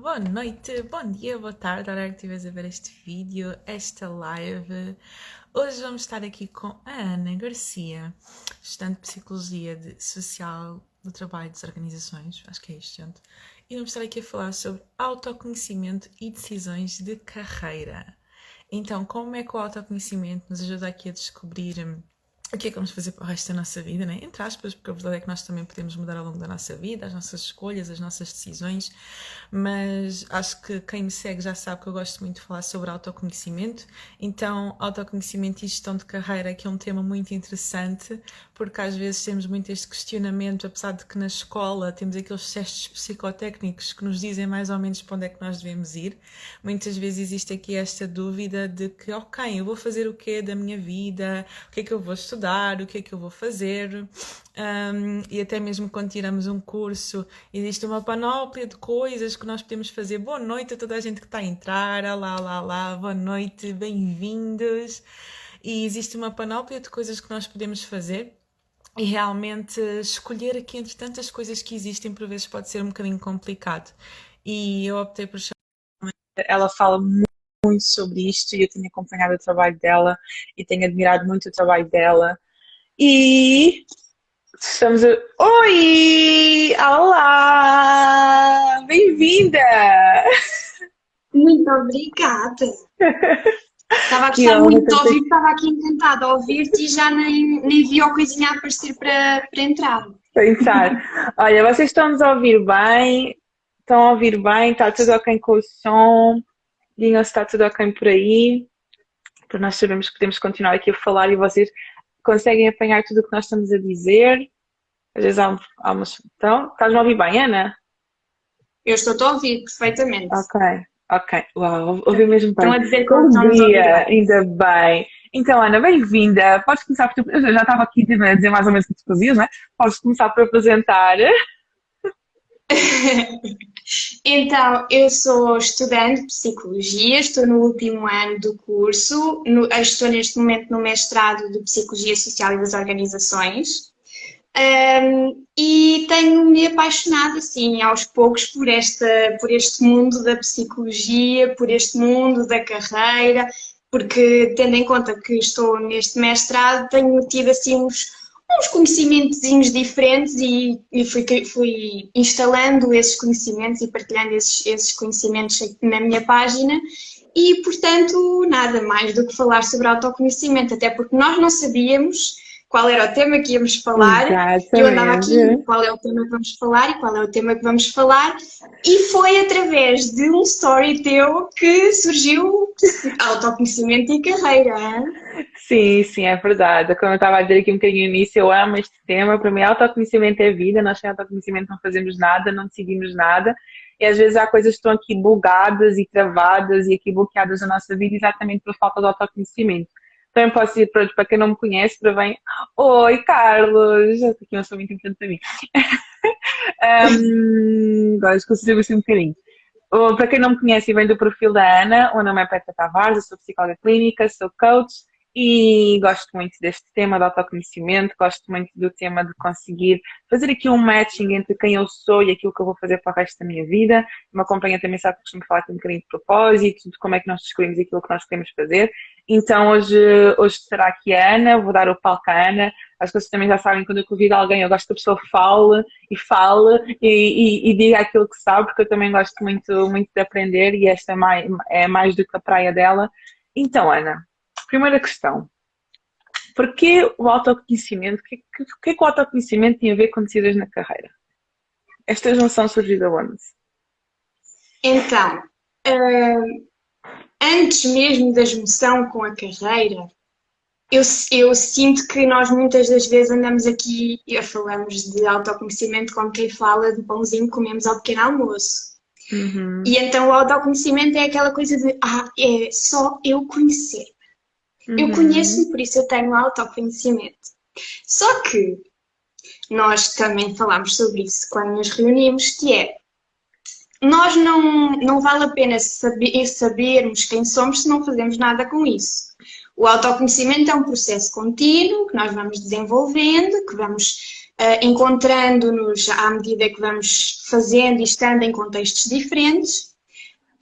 Boa noite, bom dia, boa tarde, hora que estiveres a ver este vídeo, esta live. Hoje vamos estar aqui com a Ana Garcia, estudante de Psicologia de Social do Trabalho das Organizações, acho que é isto, gente. E vamos estar aqui a falar sobre autoconhecimento e decisões de carreira. Então, como é que o autoconhecimento nos ajuda aqui a descobrir o que é que vamos fazer para o resto da nossa vida, né? entre aspas, porque a verdade é que nós também podemos mudar ao longo da nossa vida, as nossas escolhas, as nossas decisões, mas acho que quem me segue já sabe que eu gosto muito de falar sobre autoconhecimento, então autoconhecimento e gestão de carreira que é um tema muito interessante, porque às vezes temos muito este questionamento, apesar de que na escola temos aqueles testes psicotécnicos que nos dizem mais ou menos para onde é que nós devemos ir, muitas vezes existe aqui esta dúvida de que, ok, eu vou fazer o quê da minha vida, o que é que eu vou estudar, estudar, o que é que eu vou fazer. Um, e até mesmo quando tiramos um curso, existe uma panóplia de coisas que nós podemos fazer. Boa noite a toda a gente que está a entrar, olá, olá, olá, boa noite, bem-vindos. E existe uma panóplia de coisas que nós podemos fazer. E realmente escolher aqui entre tantas coisas que existem, por vezes pode ser um bocadinho complicado. E eu optei por chamar. Ela fala muito muito sobre isto e eu tenho acompanhado o trabalho dela e tenho admirado muito o trabalho dela. E estamos a... Oi! Olá! Bem-vinda! Muito obrigada! Estava a gostar muito de ouvir, estava aqui encantada a ouvir-te e já nem, nem vi a coisinha aparecer para, para entrar. Para entrar. Olha, vocês estão-nos a ouvir bem? Estão a ouvir bem? Está tudo ok com o som? Digam se está tudo ok por aí, para nós sabemos que podemos continuar aqui a falar e vocês conseguem apanhar tudo o que nós estamos a dizer. Às vezes há, há umas. Então, estás-me a ouvir bem, Ana? Eu estou a ouvir perfeitamente. Ok, ok. Uau, ouvi mesmo bem. Estão a dizer que Bom dia, ainda bem. Então, Ana, bem-vinda. Podes começar por. Eu já estava aqui a dizer mais ou menos o que tu fazias, não é? Podes começar por apresentar. então, eu sou estudante de psicologia, estou no último ano do curso, no, estou neste momento no mestrado de Psicologia Social e das Organizações. Um, e tenho-me apaixonado assim aos poucos por, esta, por este mundo da psicologia, por este mundo da carreira, porque tendo em conta que estou neste mestrado, tenho tido assim uns, uns conhecimentos diferentes e, e fui, fui, instalando esses conhecimentos e partilhando esses, esses conhecimentos na minha página. E, portanto, nada mais do que falar sobre autoconhecimento, até porque nós não sabíamos qual era o tema que íamos falar. Exatamente. Eu andava aqui, qual é o tema que vamos falar e qual é o tema que vamos falar. E foi através de um story teu que surgiu autoconhecimento e carreira. Sim, sim, é verdade. Como eu estava a dizer aqui um bocadinho no início, eu amo este tema. Para mim, autoconhecimento é vida. Nós sem autoconhecimento não fazemos nada, não decidimos nada. E às vezes há coisas que estão aqui bugadas e travadas e aqui bloqueadas na nossa vida exatamente por falta de autoconhecimento. Também posso dizer para, para quem não me conhece, para bem, oi Carlos, aqui não sou muito importante para mim. um, agora esqueci assim um bocadinho. Para quem não me conhece e vem do perfil da Ana, o nome é Petra Tavares, eu sou psicóloga clínica, sou coach e gosto muito deste tema do autoconhecimento, gosto muito do tema de conseguir fazer aqui um matching entre quem eu sou e aquilo que eu vou fazer para o resto da minha vida. Me acompanha também, sabe que costumo falar aqui um bocadinho de propósito, de como é que nós descobrimos aquilo que nós queremos fazer. Então hoje, hoje será aqui a Ana, vou dar o palco à Ana. Acho que vocês também já sabem, quando eu convido alguém, eu gosto que a pessoa fale e fale e, e, e, diga aquilo que sabe, porque eu também gosto muito, muito de aprender e esta é mais, é mais do que a praia dela. Então, Ana, primeira questão. Porquê o autoconhecimento? O que, que, que, é que o autoconhecimento tem a ver com decisões na carreira? Esta junção surgiu da onde? Então, uh, antes mesmo da junção com a carreira, eu, eu, sinto que nós muitas das vezes andamos aqui e falamos de autoconhecimento como quem fala do pãozinho que comemos ao pequeno almoço. Uhum. E então o autoconhecimento é aquela coisa de ah, é só eu conhecer. Uhum. Eu conheço-me, por isso eu tenho autoconhecimento. Só que nós também falamos sobre isso quando nos reunimos, que é nós não, não vale a pena saber, sabermos quem somos se não fazemos nada com isso. O autoconhecimento é um processo contínuo que nós vamos desenvolvendo, que vamos uh, encontrando-nos à medida que vamos fazendo e estando em contextos diferentes.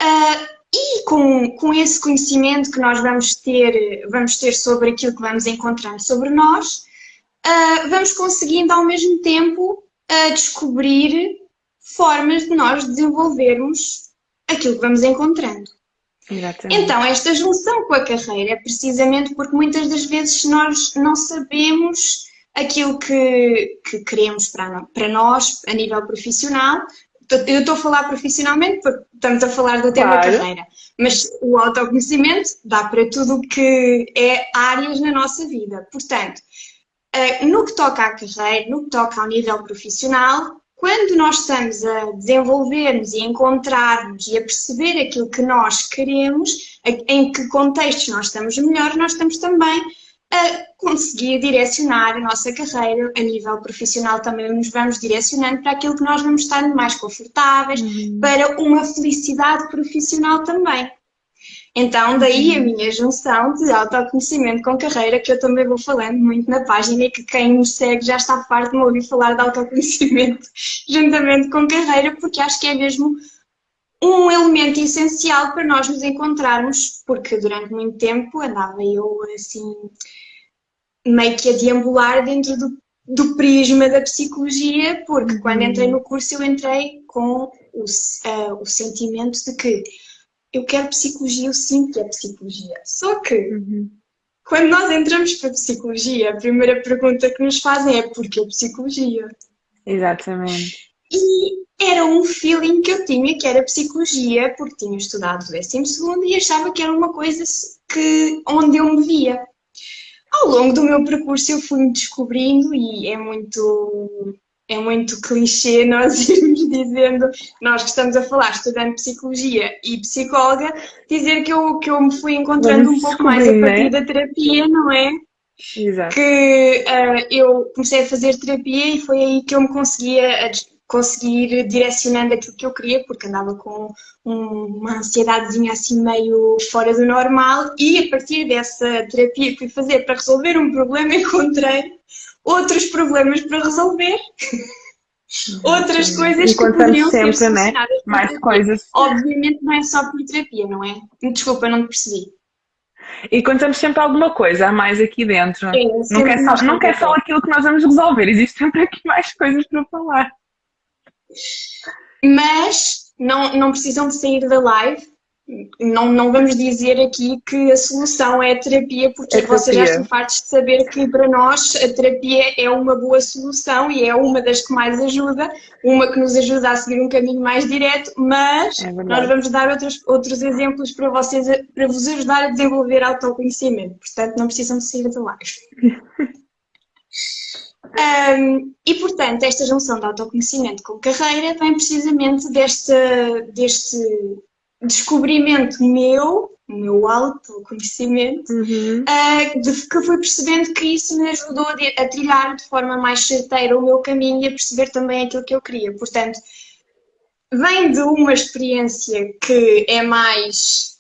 Uh, e com, com esse conhecimento que nós vamos ter, vamos ter sobre aquilo que vamos encontrando sobre nós, uh, vamos conseguindo ao mesmo tempo descobrir formas de nós desenvolvermos aquilo que vamos encontrando. Exatamente. Então, esta junção com a carreira é precisamente porque muitas das vezes nós não sabemos aquilo que, que queremos para, para nós a nível profissional, eu estou a falar profissionalmente porque estamos a falar do tema claro. carreira, mas o autoconhecimento dá para tudo o que é áreas na nossa vida. Portanto, eh, no que toca à carreira, no que toca ao nível profissional, quando nós estamos a desenvolvermos e encontrarmos e a perceber aquilo que nós queremos, em que contextos nós estamos melhor, nós estamos também a conseguir direcionar a nossa carreira a nível profissional também nos vamos direcionando para aquilo que nós vamos estar mais confortáveis, uhum. para uma felicidade profissional também. Então, daí a uhum. minha junção de autoconhecimento com carreira, que eu também vou falando muito na página e que quem nos segue já está farto de me ouvir falar de autoconhecimento juntamente com carreira, porque acho que é mesmo um elemento essencial para nós nos encontrarmos, porque durante muito tempo andava eu assim, meio que a deambular dentro do, do prisma da psicologia, porque uhum. quando entrei no curso eu entrei com o, uh, o sentimento de que eu quero psicologia, eu sinto que é psicologia. Só que uhum. quando nós entramos para a psicologia, a primeira pergunta que nos fazem é porquê psicologia? Exatamente. E era um feeling que eu tinha que era psicologia, porque tinha estudado o 12 e achava que era uma coisa que, onde eu me via. Ao longo do meu percurso eu fui me descobrindo e é muito é muito clichê nós irmos dizendo, nós que estamos a falar, estudando psicologia e psicóloga, dizer que eu, que eu me fui encontrando um pouco mais a partir né? da terapia, não é? Exato. Que uh, eu comecei a fazer terapia e foi aí que eu me conseguia conseguir direcionando aquilo que eu queria, porque andava com uma ansiedadezinha assim meio fora do normal e a partir dessa terapia que fui fazer para resolver um problema encontrei outros problemas para resolver. outras Sim. coisas que poderiam sempre, ser né? Mais coisas. Obviamente não é só por terapia, não é? Desculpa, não te percebi. E contamos sempre alguma coisa a mais aqui dentro. Sim, não é só, não quer só aquilo que nós vamos resolver, existe sempre aqui mais coisas para falar. Mas não, não precisam de sair da live não, não vamos dizer aqui que a solução é a terapia, porque é vocês já estão fartos de saber que para nós a terapia é uma boa solução e é uma das que mais ajuda, uma que nos ajuda a seguir um caminho mais direto, mas é nós vamos dar outros, outros exemplos para vocês, para vos ajudar a desenvolver autoconhecimento. Portanto, não precisam de sair da live. Um, e, portanto, esta junção de autoconhecimento com carreira vem precisamente deste, deste descobrimento meu, o meu autoconhecimento, uhum. uh, de que fui percebendo que isso me ajudou a, a, trilhar de forma mais certeira o meu caminho e a perceber também aquilo que eu queria. Portanto, vem de uma experiência que é mais,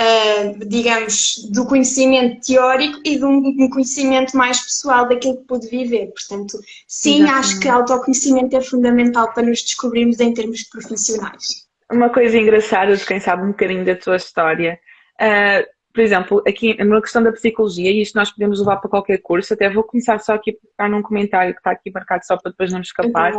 uh, digamos, do conhecimento teórico e de um conhecimento mais pessoal daquilo que pude viver. Portanto, sim, Exatamente. acho que autoconhecimento é fundamental para nos descobrirmos em termos profissionais uma coisa engraçada de quem sabe um bocadinho da tua história. Uh, por exemplo, aqui na questão da psicologia, e isto nós podemos levar para qualquer curso, até vou começar só aqui a pegar num comentário que está aqui marcado só para depois não escapar,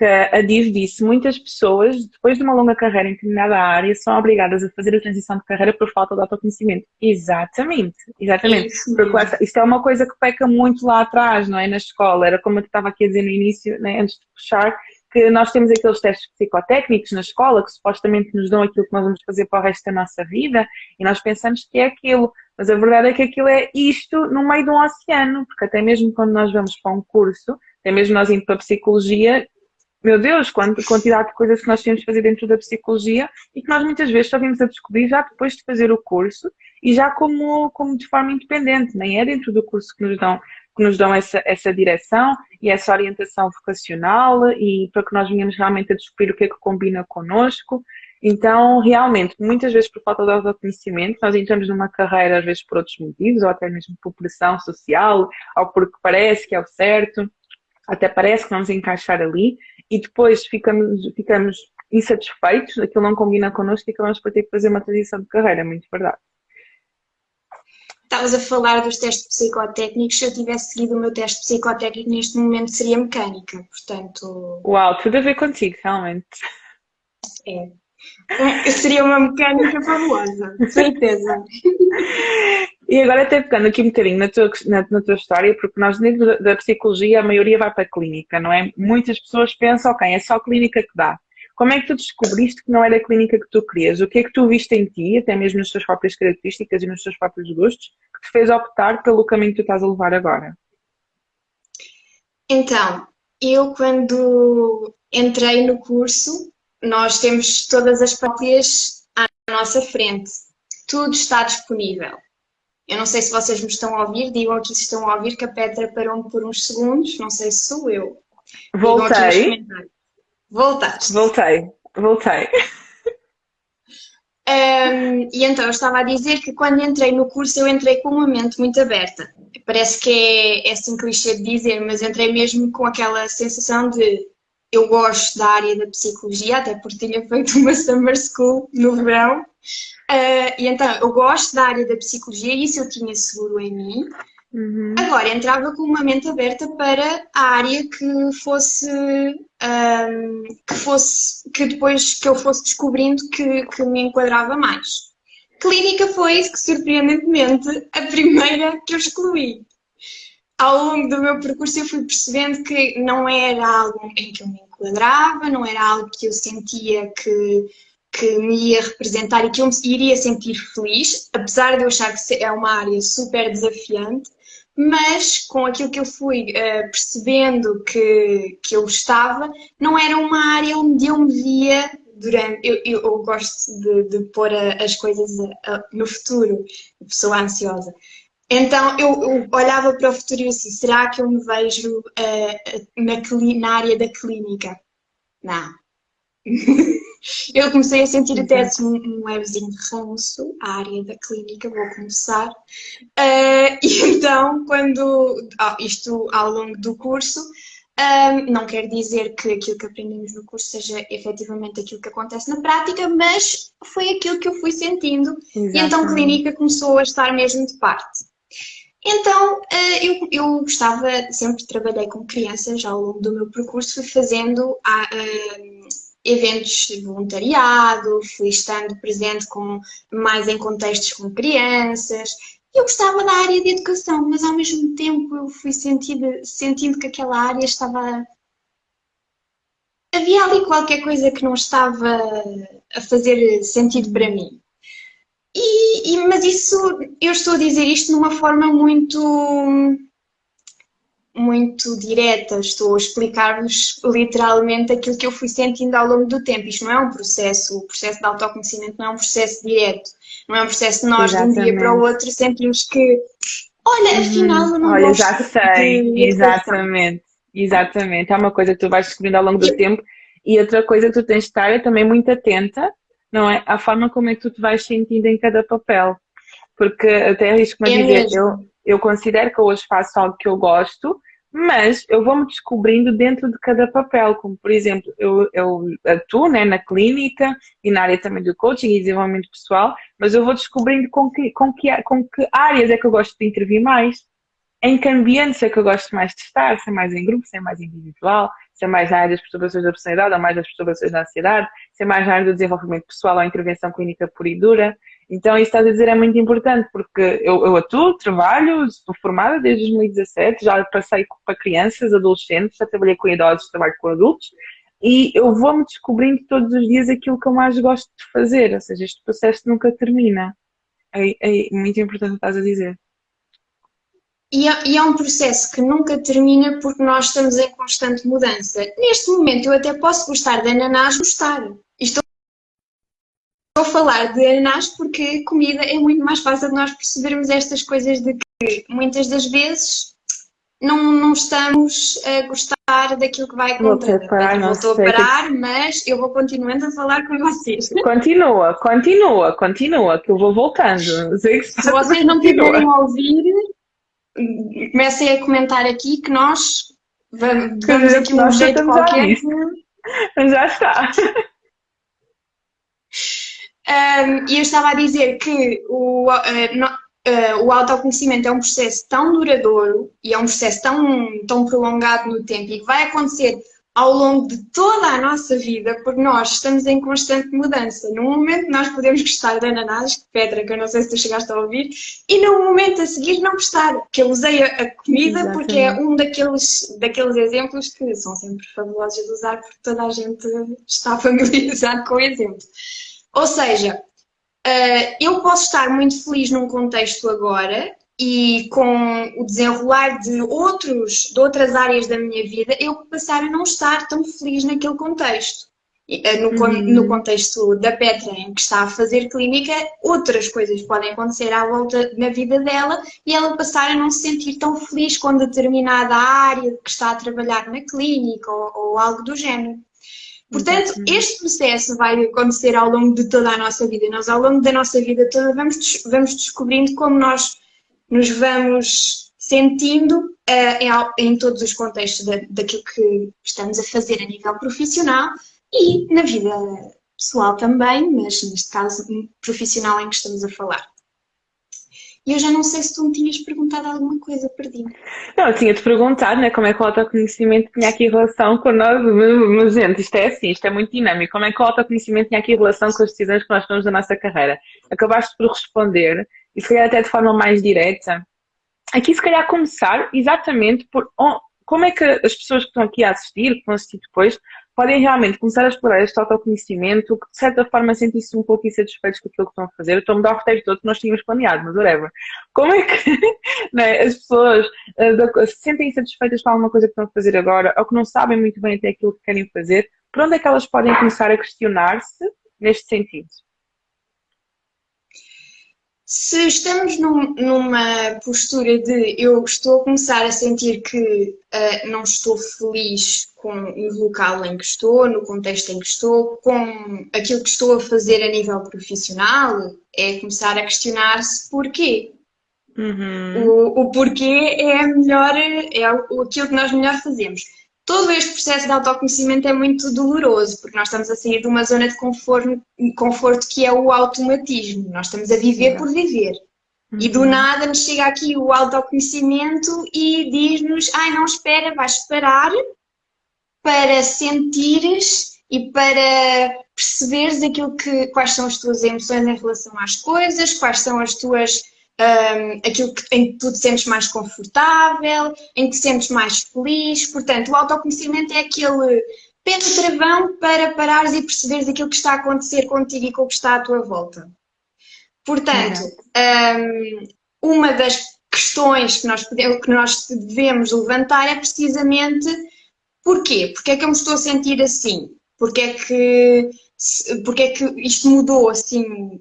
que a Div disse, muitas pessoas, depois de uma longa carreira em determinada área, são obrigadas a fazer a transição de carreira por falta de autoconhecimento. Exatamente, exatamente. Isso Porque isto é uma coisa que peca muito lá atrás, não é? Na escola, era como eu estava aqui a dizer no início, né, antes de puxar, que nós temos aqueles testes psicotécnicos na escola que supostamente nos dão aquilo que nós vamos fazer para o resto da nossa vida e nós pensamos que é aquilo, mas a verdade é que aquilo é isto no meio de um oceano, porque até mesmo quando nós vamos para um curso, até mesmo nós indo para a psicologia, meu Deus, quanta quantidade de coisas que nós temos de fazer dentro da psicologia e que nós muitas vezes só vimos a descobrir já depois de fazer o curso e já como, como de forma independente, nem é dentro do curso que nos dão que nos dão essa, essa direção e essa orientação vocacional e para que nós venhamos realmente a descobrir o que é que combina connosco. Então, realmente, muitas vezes por falta de autoconhecimento, nós entramos numa carreira, às vezes por outros motivos, ou até mesmo por pressão social, ou porque parece que é o certo, até parece que vamos encaixar ali, e depois ficamos, ficamos insatisfeitos, aquilo não combina connosco e acabamos por ter que fazer uma transição de carreira, é muito verdade. Estavas a falar dos testes psicotécnicos. Se eu tivesse seguido o meu teste psicotécnico neste momento seria mecânica, portanto. Uau, tudo a ver contigo, realmente. É. Seria uma mecânica fabulosa, certeza. E agora até pegando aqui um bocadinho na tua, na, na tua história, porque nós dentro da, da, psicologia a maioria vai para a clínica, não é? Muitas pessoas pensam, ok, é só a clínica que dá. Como é que tu descobriste que não era a clínica que tu querias? O que é que tu viste em ti, até mesmo nas tuas próprias características e nos teus próprios gostos, que te fez optar pelo caminho que tu estás a levar agora? Então, eu quando entrei no curso, nós temos todas as próprias à nossa frente. Tudo está disponível. Eu não sei se vocês me estão a ouvir, digam aqui se estão a ouvir que a Petra parou-me por uns segundos, não sei se sou eu. Voltei. Voltaste. Voltei, voltei. Um, e então eu estava a dizer que quando entrei no curso eu entrei com uma mente muito aberta. Parece que é, é assim clichê de dizer, mas entrei mesmo com aquela sensação de eu gosto da área da psicologia, até porque tinha feito uma summer school no verão. Uh, e então eu gosto da área da psicologia, isso eu tinha seguro em mim. Uhum. Agora entrava com uma mente aberta para a área que fosse um, que fosse que depois que eu fosse descobrindo que, que me enquadrava mais. Clínica foi que surpreendentemente a primeira que eu excluí. Ao longo do meu percurso eu fui percebendo que não era algo em que eu me enquadrava, não era algo que eu sentia que que me ia representar e que eu me iria sentir feliz, apesar de eu achar que é uma área super desafiante, mas com aquilo que eu fui uh, percebendo que, que eu estava, não era uma área onde eu me via durante. Eu, eu, eu gosto de, de pôr a, as coisas a, a, no futuro, pessoa ansiosa. Então eu, eu, olhava para o futuro e assim: será que eu me vejo uh, na, na área da clínica? Não. Eu comecei a sentir até assim um levezinho ranço à área da clínica, vou começar. Uh, e então, quando. Oh, isto ao longo do curso, um, não quer dizer que aquilo que aprendemos no curso seja efetivamente aquilo que acontece na prática, mas foi aquilo que eu fui sentindo. Exatamente. E então, a clínica começou a estar mesmo de parte. Então, eu, eu gostava, sempre trabalhei com crianças ao longo do meu percurso, fui fazendo eventos de voluntariado, fui estando presente com, mais em contextos com crianças. Eu gostava da área de educação, mas ao mesmo tempo eu fui sentindo, sentindo que aquela área estava. Havia ali qualquer coisa que não estava a fazer sentido para mim. E, e, mas isso, eu estou a dizer isto de uma forma muito muito direta, estou a explicar-vos literalmente aquilo que eu fui sentindo ao longo do tempo. Isto não é um processo, o processo de autoconhecimento não é um processo direto, não é um processo de nós Exatamente. de um dia para o outro sentimos que, olha, uhum. afinal eu não Olha, gosto já sei, exatamente, exatamente. É uma coisa que tu vais descobrindo ao longo do e... tempo e outra coisa que tu tens de estar é também muito atenta, não é? À forma como é que tu te vais sentindo em cada papel. Porque até arrisco-me a é dizer, eu, eu considero que hoje faço algo que eu gosto, mas eu vou-me descobrindo dentro de cada papel, como por exemplo, eu, eu atuo né, na clínica e na área também do coaching e desenvolvimento pessoal, mas eu vou descobrindo com que, com que, com que áreas é que eu gosto de intervir mais, em que é que eu gosto mais de estar, se é mais em grupo, se é mais individual, se é mais na área das perturbações da personalidade ou mais das perturbações da ansiedade, se é mais na área do desenvolvimento pessoal ou intervenção clínica pura e dura. Então, isso estás a dizer é muito importante, porque eu, eu atuo, trabalho, estou formada desde 2017, já passei para crianças, adolescentes, já trabalhei com idosos, trabalho com adultos, e eu vou-me descobrindo todos os dias aquilo que eu mais gosto de fazer, ou seja, este processo nunca termina. É, é muito importante o que estás a dizer. E é, e é, um processo que nunca termina porque nós estamos em constante mudança. Neste momento eu até posso gostar de ananás, gostar. Estou a falar de ananás porque comida é muito mais fácil de nós percebermos estas coisas de que muitas das vezes não, não estamos a gostar daquilo que vai acontecer. Voltou a parar, mas eu vou continuando a falar com vocês. Continua, continua, continua, que eu vou voltando. Se vocês não tiverem a ouvir, comecem a comentar aqui que nós vamos, vamos aqui um jeito qualquer. Já está. Um, e eu estava a dizer que o, uh, no, uh, o autoconhecimento é um processo tão duradouro e é um processo tão, tão prolongado no tempo e que vai acontecer ao longo de toda a nossa vida, porque nós estamos em constante mudança. Num momento nós podemos gostar de ananás, Petra, que eu não sei se tu chegaste a ouvir, e no momento a seguir não gostar, que eu usei a, a comida Exatamente. porque é um daqueles, daqueles exemplos que são sempre fabulosos de usar porque toda a gente está familiarizado com o exemplo. Ou seja, uh, eu posso estar muito feliz num contexto agora e com o desenrolar de, outros, de outras áreas da minha vida, eu passar a não estar tão feliz naquele contexto. Eh, no, uhum. no, contexto da Petra, em que está a fazer clínica, outras coisas podem acontecer à volta na vida dela e ela passar a não se sentir tão feliz com determinada área que está a trabalhar na clínica ou, ou algo do género. Portanto, este processo vai acontecer ao longo de toda a nossa vida. Nós, ao longo da nossa vida toda, vamos, vamos descobrindo como nós nos vamos sentindo uh, em, em, todos os contextos da, daquilo que estamos a fazer a nível profissional e na vida pessoal também, mas neste caso profissional em que estamos a falar. E eu já não sei se tu me tinhas perguntado alguma coisa, perdi-me. Não, eu tinha-te perguntado né, como é que o autoconhecimento tinha aqui relação com nós, mas gente, isto é assim, isto é muito dinâmico. Como é que o autoconhecimento tinha aqui relação com as decisões que nós tomamos da nossa carreira? Acabaste por responder, e se calhar até de forma mais direta. Aqui se calhar começar exatamente por como é que as pessoas que estão aqui a assistir, que vão assistir depois, podem realmente começar a explorar este autoconhecimento, que de certa forma sentem-se um pouco insatisfeitos com aquilo que estão a fazer. Eu estou a mudar o roteiro todo que nós tínhamos planeado, mas whatever. Como é que né, as pessoas uh, se sentem insatisfeitas com alguma coisa que estão a fazer agora, ou que não sabem muito bem até aquilo que querem fazer, por onde é que elas podem começar a questionar-se neste sentido? Se estamos num, numa postura de eu estou a começar a sentir que uh, não estou feliz com o local em que estou, no contexto em que estou, com aquilo que estou a fazer a nível profissional, é começar a questionar-se porquê. Uhum. O, o porquê é melhor, é aquilo que nós melhor fazemos todo este processo de autoconhecimento é muito doloroso, porque nós estamos a sair de uma zona de conforto, conforto que é o automatismo. Nós estamos a viver por viver. E do uhum. nada nos chega aqui o autoconhecimento e diz-nos: ai, não espera, vais parar para sentires e para perceberes aquilo que, quais são as tuas emoções em relação às coisas, quais são as tuas um, aquilo que, em que tu te sentes mais confortável, em que te sentes mais feliz. Portanto, o autoconhecimento é aquele pé no travão para parares e perceberes aquilo que está a acontecer contigo e com o que está à tua volta. Portanto, um, uma das questões que nós, podemos, que nós devemos levantar é precisamente porquê? Porque é que eu me estou a sentir assim? Porque é que, porque é que isto mudou assim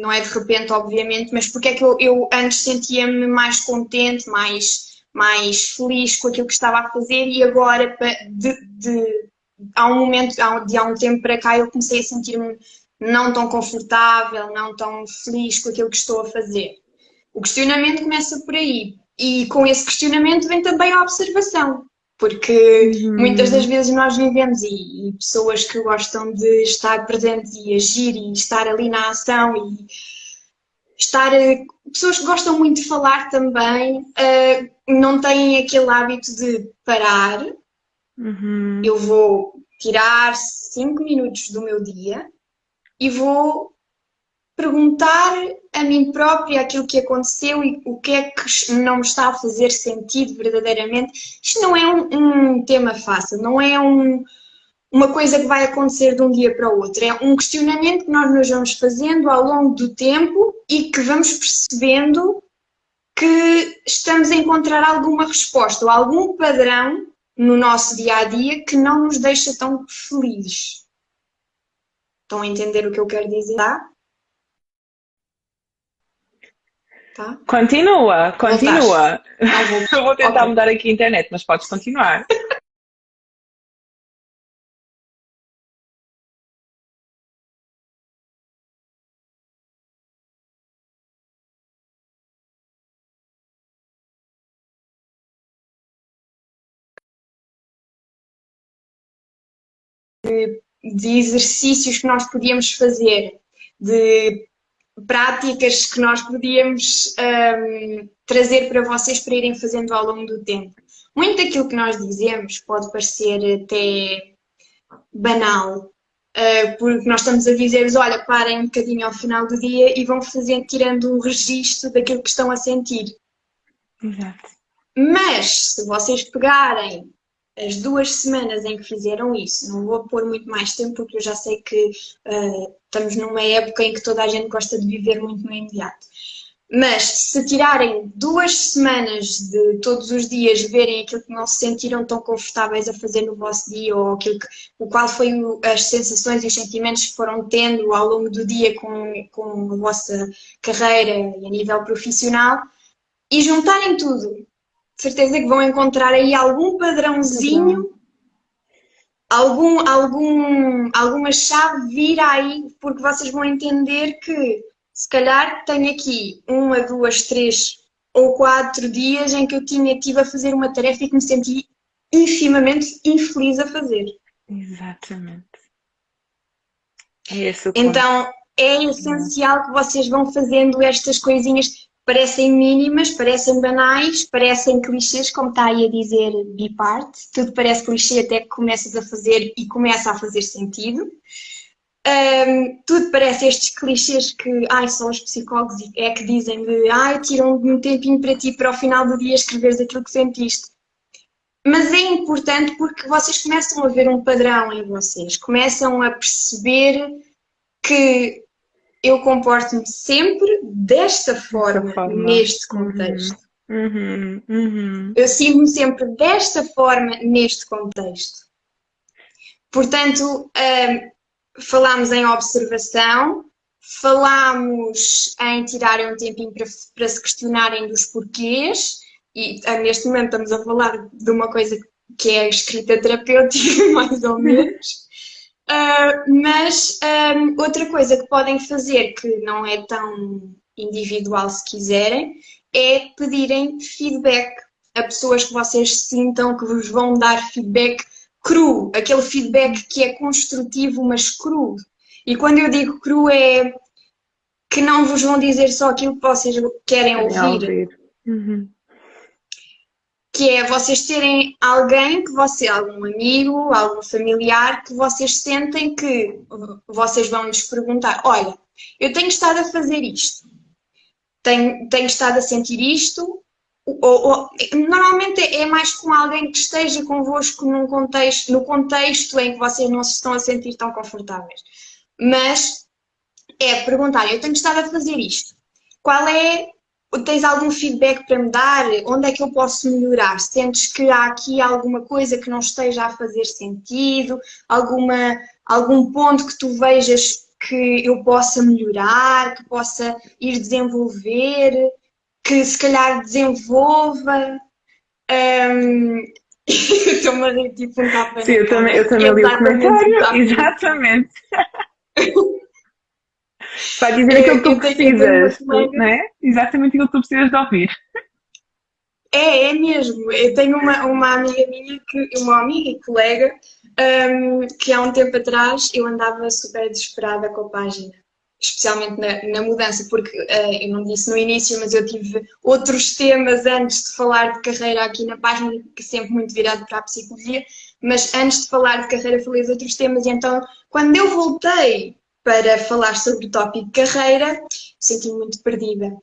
não é de repente, obviamente, mas porque é que eu, eu antes sentia-me mais contente, mais, mais feliz com aquilo que estava a fazer e agora, de, de, há um momento, de há um tempo para cá, eu comecei a sentir-me não tão confortável, não tão feliz com aquilo que estou a fazer. O questionamento começa por aí. E com esse questionamento vem também a observação porque uhum. muitas das vezes nós vivemos e, e, pessoas que gostam de estar presentes e agir e estar ali na ação e estar pessoas que gostam muito de falar também uh, não têm aquele hábito de parar uhum. eu vou tirar cinco minutos do meu dia e vou perguntar a mim própria aquilo que aconteceu e o que é que não me está a fazer sentido verdadeiramente. Isto não é um, um tema fácil, não é um, uma coisa que vai acontecer de um dia para o outro. É um questionamento que nós nos vamos fazendo ao longo do tempo e que vamos percebendo que estamos a encontrar alguma resposta ou algum padrão no nosso dia a dia que não nos deixa tão felizes. Estão a entender o que eu quero dizer? Tá? Tá? Continua, continua. Não vou. Eu vou tentar Ok. mudar aqui a internet, mas podes continuar. de exercícios que nós podíamos fazer, de práticas que nós podíamos hum, trazer para vocês para irem fazendo ao longo do tempo. Muito daquilo que nós dizemos pode parecer até banal, uh, porque nós estamos a dizer-vos, olha, parem um bocadinho ao final do dia e vão fazendo, tirando um registro daquilo que estão a sentir. Exato. Mas, se vocês pegarem as duas semanas em que fizeram isso, não vou pôr muito mais tempo porque eu já sei que uh, estamos numa época em que toda a gente gosta de viver muito no imediato. Mas se tirarem duas semanas de todos os dias verem aquilo que não se sentiram tão confortáveis a fazer no vosso dia ou aquilo que, o qual foi o, as sensações e os sentimentos que foram tendo ao longo do dia com, com a vossa carreira e a nível profissional e juntarem tudo certeza que vão encontrar aí algum padrãozinho, algum, algum, alguma chave vira aí, porque vocês vão entender que se calhar tenho aqui uma, duas, três ou quatro dias em que eu tinha, tive a fazer uma tarefa e que me senti infimamente infeliz a fazer. Exatamente. É esse o ponto. Então é essencial que vocês vão fazendo estas coisinhas parecem mínimas, parecem banais, parecem clichês, como está aí a dizer Bipart. Tudo parece clichê até que começas a fazer e começa a fazer sentido. Um, tudo parece estes clichês que ai, só os psicólogos é que dizem de ai, tiram um tempinho para ti para ao final do dia escreveres aquilo que sentiste. Mas é importante porque vocês começam a ver um padrão em vocês, começam a perceber que eu comporto-me sempre desta forma, forma. neste contexto. Uhum, uhum. Eu sinto-me sempre desta forma neste contexto. Portanto, um, falámos em observação, falámos em tirarem um tempinho para, para se questionarem dos porquês, e ah, neste momento estamos a falar de uma coisa que é escrita terapêutica, mais ou menos. Uh, mas um, outra coisa que podem fazer, que não é tão individual se quiserem, é pedirem feedback a pessoas que vocês sintam que vos vão dar feedback cru, aquele feedback que é construtivo, mas cru. E quando eu digo cru é que não vos vão dizer só aquilo que vocês querem ouvir. ouvir. Uhum. Que é vocês terem alguém que você, algum amigo, algum familiar, que vocês sentem que vocês vão lhes perguntar: olha, eu tenho estado a fazer isto, tenho, tenho estado a sentir isto, ou, ou, normalmente é mais com alguém que esteja convosco num contexto, no contexto em que vocês não se estão a sentir tão confortáveis. Mas é perguntar, eu tenho estado a fazer isto. Qual é, tens algum feedback para me dar? Onde é que eu posso melhorar? Sentes que há aqui alguma coisa que não esteja a fazer sentido? Alguma, algum ponto que tu vejas que eu possa melhorar, que possa ir desenvolver? que se calhar desenvolva. Um... Estou-me a rir tipo um. Sim, eu também, eu também li o comentário. Exatamente. Vai dizer aquilo que tu precisas, não é? Exatamente aquilo que tu precisas de ouvir. É, é mesmo. Eu tenho uma, uma amiga minha, que, uma amiga e colega, um, que há um tempo atrás eu andava super desesperada com a página especialmente na, na, mudança, porque uh, eu não disse no início, mas eu tive outros temas antes de falar de carreira aqui na página, que sempre muito virado para a psicologia, mas antes de falar de carreira falei de outros temas, e então quando eu voltei para falar sobre o tópico carreira, senti-me muito perdida,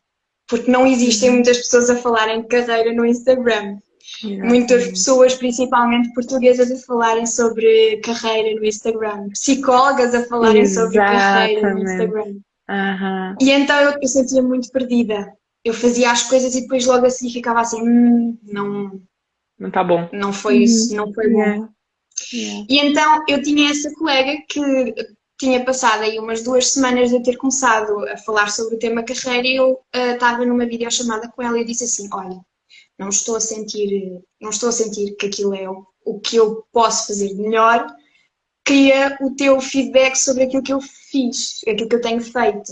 porque não existem muitas pessoas a falarem de carreira no Instagram. Exatamente. Muitas pessoas, principalmente portuguesas, a falarem sobre carreira no Instagram, psicólogas a falarem Exatamente. sobre carreira no Instagram. Uhum. E então eu, eu sentia muito perdida. Eu fazia as coisas e depois logo assim ficava assim, hum, não. Não tá bom. Não foi isso, não foi yeah. bom. Yeah. E então eu tinha essa colega que tinha passado aí umas duas semanas de ter começado a falar sobre o tema carreira eu estava uh, numa videochamada com ela e disse assim, olha, não estou a sentir, não estou a sentir que aquilo é o, o que eu posso fazer de melhor, queria o teu feedback sobre aquilo que eu fiz, aquilo que eu tenho feito.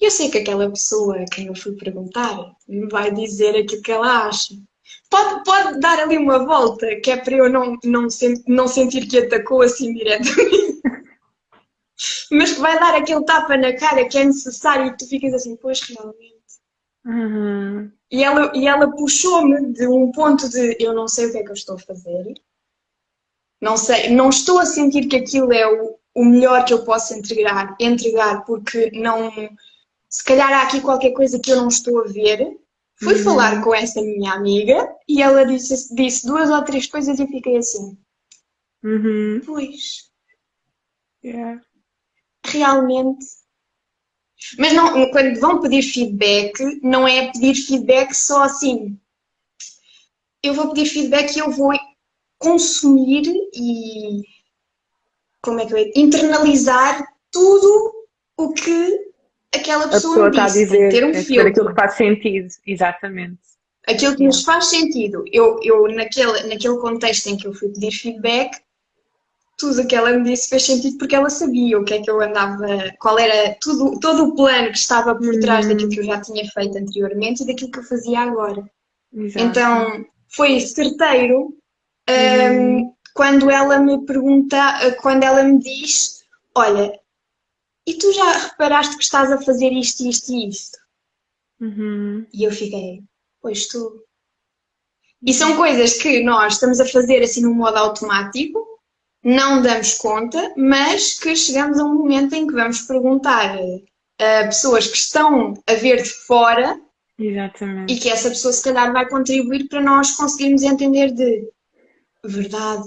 E eu sei que aquela pessoa a quem eu fui perguntar me vai dizer aquilo que ela acha. Pode, pode dar ali uma volta, que é para eu não, não, não sentir que atacou assim diretamente. Mas que vai dar aquele tapa na cara que é necessário e tu ficas assim, pois realmente. Uhum. E ela, e ela puxou-me de um ponto de eu não sei o que é que eu estou a fazer, não sei, não estou a sentir que aquilo é o, o melhor que eu posso entregar, entregar porque não, se calhar há aqui qualquer coisa que eu não estou a ver. Fui uhum. falar com essa minha amiga e ela disse, disse duas ou três coisas e fiquei assim. Uhum. Pois. Yeah. Realmente mas não, quando vão pedir feedback, não é pedir feedback só assim. Eu vou pedir feedback e eu vou consumir e como é que eu ia? internalizar tudo o que aquela pessoa, a pessoa está a dizer, ter um é aquilo que faz sentido, exatamente. Aquilo que nos faz sentido. Eu, eu naquele, naquele contexto em que eu fui pedir feedback, tudo que ela me disse fez sentido porque ela sabia o que é que eu andava, qual era tudo, todo o plano que estava por trás daquilo que eu já tinha feito anteriormente e daquilo que eu fazia agora. Exato. Então foi certeiro um, uhum. quando ela me pergunta, quando ela me diz, olha, e tu já reparaste que estás a fazer isto, isto e isto? Uhum. E eu fiquei, pois tu. E são coisas que nós estamos a fazer assim no modo automático não damos conta, mas que chegamos a um momento em que vamos perguntar a pessoas que estão a ver de fora Exatamente. e que essa pessoa se calhar vai contribuir para nós conseguirmos entender de verdade.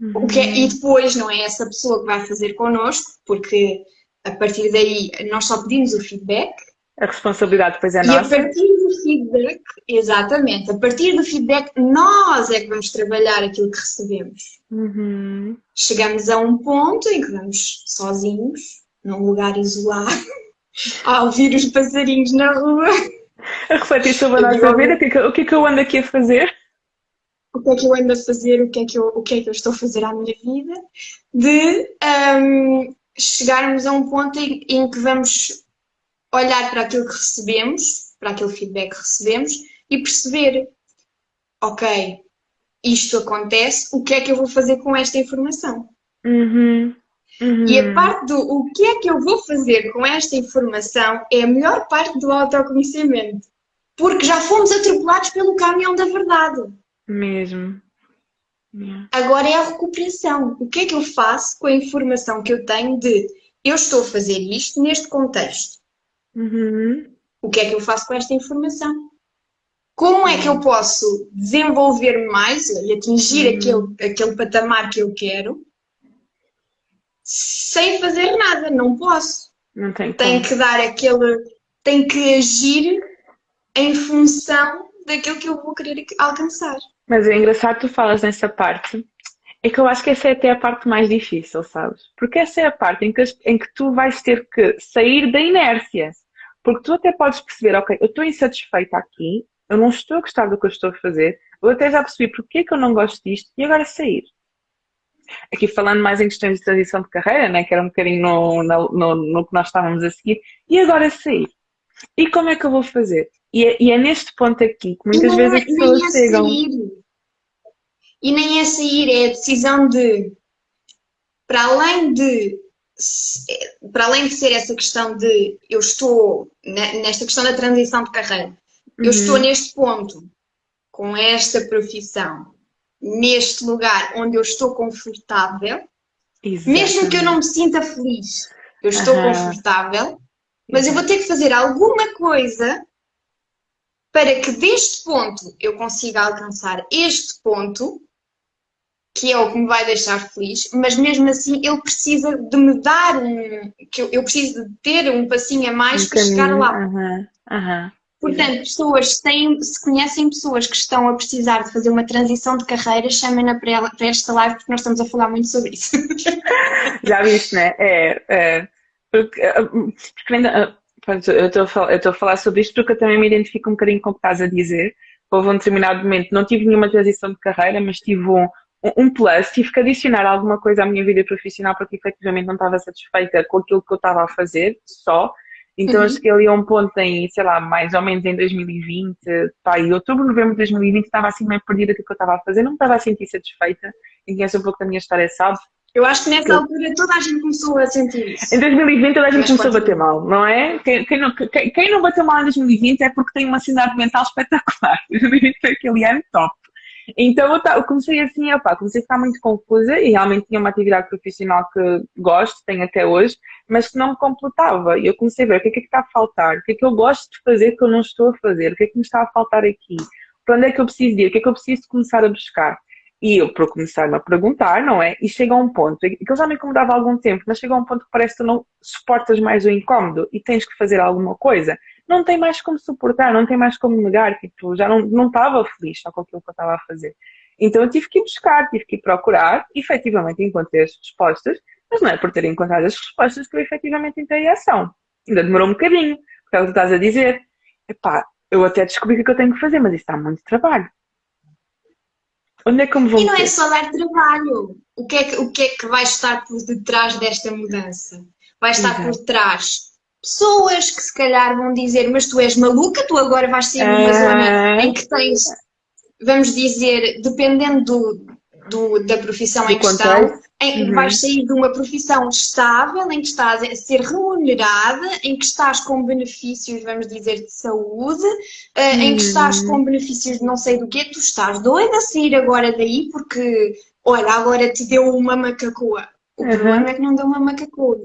Uhum. O que é, e depois não é essa pessoa que vai fazer connosco, porque a partir daí nós só pedimos o feedback. A responsabilidade depois é e nossa. E a partir do feedback, exatamente, a partir do feedback nós é que vamos trabalhar aquilo que recebemos. Uhum. Chegamos a um ponto em que vamos sozinhos, num lugar isolado, a ouvir os passarinhos na rua. A refletir sobre a nossa vida, o que, é que, o que é que eu ando aqui a fazer? O que é que eu ando a fazer, o que é que eu, o que é que eu estou a fazer à minha vida, de um, chegarmos a um ponto em, em que vamos olhar para aquilo que recebemos, para aquele feedback que recebemos e perceber, ok, isto acontece, o que é que eu vou fazer com esta informação? Uhum. Uhum. E a parte do o que é que eu vou fazer com esta informação é a melhor parte do autoconhecimento. Porque já fomos atropelados pelo caminhão da verdade. Mesmo. Yeah. Agora é a recuperação. O que é que eu faço com a informação que eu tenho de eu estou a fazer isto neste contexto? Uhum. O que é que eu faço com esta informação? Como é que eu posso desenvolver mais e atingir uhum. aquele, aquele patamar que eu quero sem fazer nada? Não posso. Não tem tem que dar aquele. Tem que agir em função daquilo que eu vou querer alcançar. Mas é engraçado tu falas nessa parte. É que eu acho que essa é até a parte mais difícil, sabes? Porque essa é a parte em que, em que tu vais ter que sair da inércia. Porque tu até podes perceber, ok, eu estou insatisfeita aqui, eu não estou a gostar do que eu estou a fazer, eu até já percebi porque é que eu não gosto disto e agora sair. Aqui falando mais em questões de transição de carreira, né, que era um bocadinho no, no, no, que nós estávamos a seguir, e agora sair. E como é que eu vou fazer? E é, e é neste ponto aqui que muitas vezes as pessoas é chegam. Sair. E nem é sair, é a decisão de, para além de para além de ser essa questão de eu estou nesta questão da transição de carreira, eu uhum. estou neste ponto, com esta profissão, neste lugar onde eu estou confortável, Exatamente. mesmo que eu não me sinta feliz, eu estou uhum. confortável, mas eu vou ter que fazer alguma coisa para que deste ponto eu consiga alcançar este ponto, que é o que me vai deixar feliz, mas mesmo assim ele precisa de me dar um. que eu, eu preciso de ter um passinho a mais um para caminho. chegar lá. Portanto, pessoas têm, se conhecem pessoas que estão a precisar de fazer uma transição de carreira, chamem-na para, para esta live porque nós estamos a falar muito sobre isso. Já viste, né? É, é porque, eh, porque ainda, eh, eu estou a falar sobre isto porque eu também me identifico um bocadinho com o que estás a dizer. Houve um determinado momento, não tive nenhuma transição de carreira, mas tive um, um plus, tive que adicionar alguma coisa à minha vida profissional porque efetivamente não estava satisfeita com aquilo que eu estava a fazer só então, uhum. cheguei ali a um ponto em, sei lá, mais ou menos em 2020, pá, em outubro, novembro de 2020, estava assim meio perdida com o que eu estava a fazer, não me estava a sentir satisfeita. Quem conhece um pouco da minha história sabe. Eu acho que nessa que... altura toda a gente começou a sentir isso. Em 2020 toda a gente Mas começou a bater mal, não é? Quem, quem, não, quem, quem, não bateu mal em 2020 é porque tem uma cidade mental espetacular. 2020 foi aquele ano top. Então eu, comecei assim, opa, comecei a ficar muito confusa e realmente tinha uma atividade profissional que gosto, tenho até hoje, mas que não me completava. E eu comecei a ver o que é que, é que está a faltar, o que é que eu gosto de fazer que eu não estou a fazer, o que é que me está a faltar aqui, para onde é que eu preciso ir, o que é que eu preciso começar a buscar. E eu, por começar a perguntar, não é? E chega a um ponto, que eu já me incomodava há algum tempo, mas chega a um ponto que parece que tu não suportas mais o incómodo e tens que fazer alguma coisa. Não tem mais como suportar, não tem mais como negar, tipo, já não, não estava feliz só com aquilo que eu estava a fazer. Então eu tive que ir buscar, tive que ir procurar, efetivamente encontrei as respostas, mas não é por ter encontrado as respostas que eu efetivamente entrei em ação. Ainda demorou um bocadinho, porque é o que estás a dizer. Epá, eu até descobri o que eu tenho que fazer, mas isso dá muito trabalho. Onde é que eu me vou E não é só dar trabalho. O que é que, o que, é que vai estar por detrás desta mudança? Vai estar Exato. por trás pessoas que se calhar vão dizer, mas tu és maluca, tu agora vais sair numa zona em que tens, vamos dizer, dependendo do, do, da profissão em que estás, em, uhum. vais sair de uma profissão estável, em que estás a ser remunerada, em que estás com benefícios, vamos dizer, de saúde, uh, uhum. em que estás com benefícios de não sei do que, tu estás doida a sair agora daí porque, olha, agora te deu uma macacoa. O uhum. problema é que não deu uma macacoa.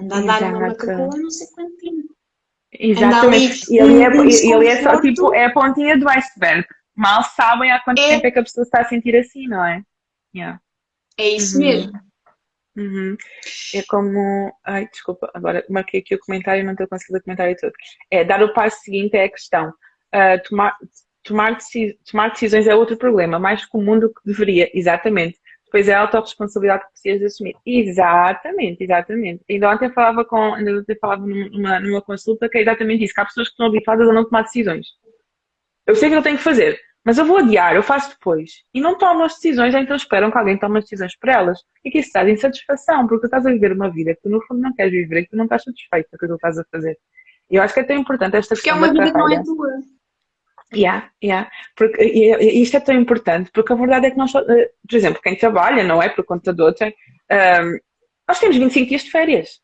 Anda a dar uma macacoa não sei quanto tempo. Exatamente. E ele, é, ele é só tipo, é a pontinha do iceberg. Mal sabem há quanto é... tempo é que a pessoa está a sentir assim, não é? Yeah. É isso uhum. mesmo. Uhum. É como. Ai, desculpa, agora marquei aqui o comentário e não estou conseguindo o comentário todo. É dar o passo seguinte é a questão. Uh, tomar, tomar, tomar decisões é outro problema, mais comum do que deveria, exatamente. Depois é a autorresponsabilidade que precisas assumir. Exatamente, exatamente. Ainda ontem falava com, ainda ontem falava numa, numa consulta que é exatamente isso, que há pessoas que estão habituadas a não tomar decisões. Eu sei que eu tenho que fazer, mas eu vou adiar, eu faço depois. E não tomam as decisões, então esperam que alguém tome as decisões por elas. E que isso traz insatisfação, porque tu estás a viver uma vida que tu no fundo não queres viver e que tu não estás satisfeita com o que tu estás a fazer. E eu acho que é tão importante esta questão. Porque é uma vida que não é tua. Yeah, yeah. Porque, e, isto é tão importante, porque a verdade é que nós, eh, por exemplo, quem trabalha, não é, por conta de outra, um, ehm, nós temos 25 dias de férias.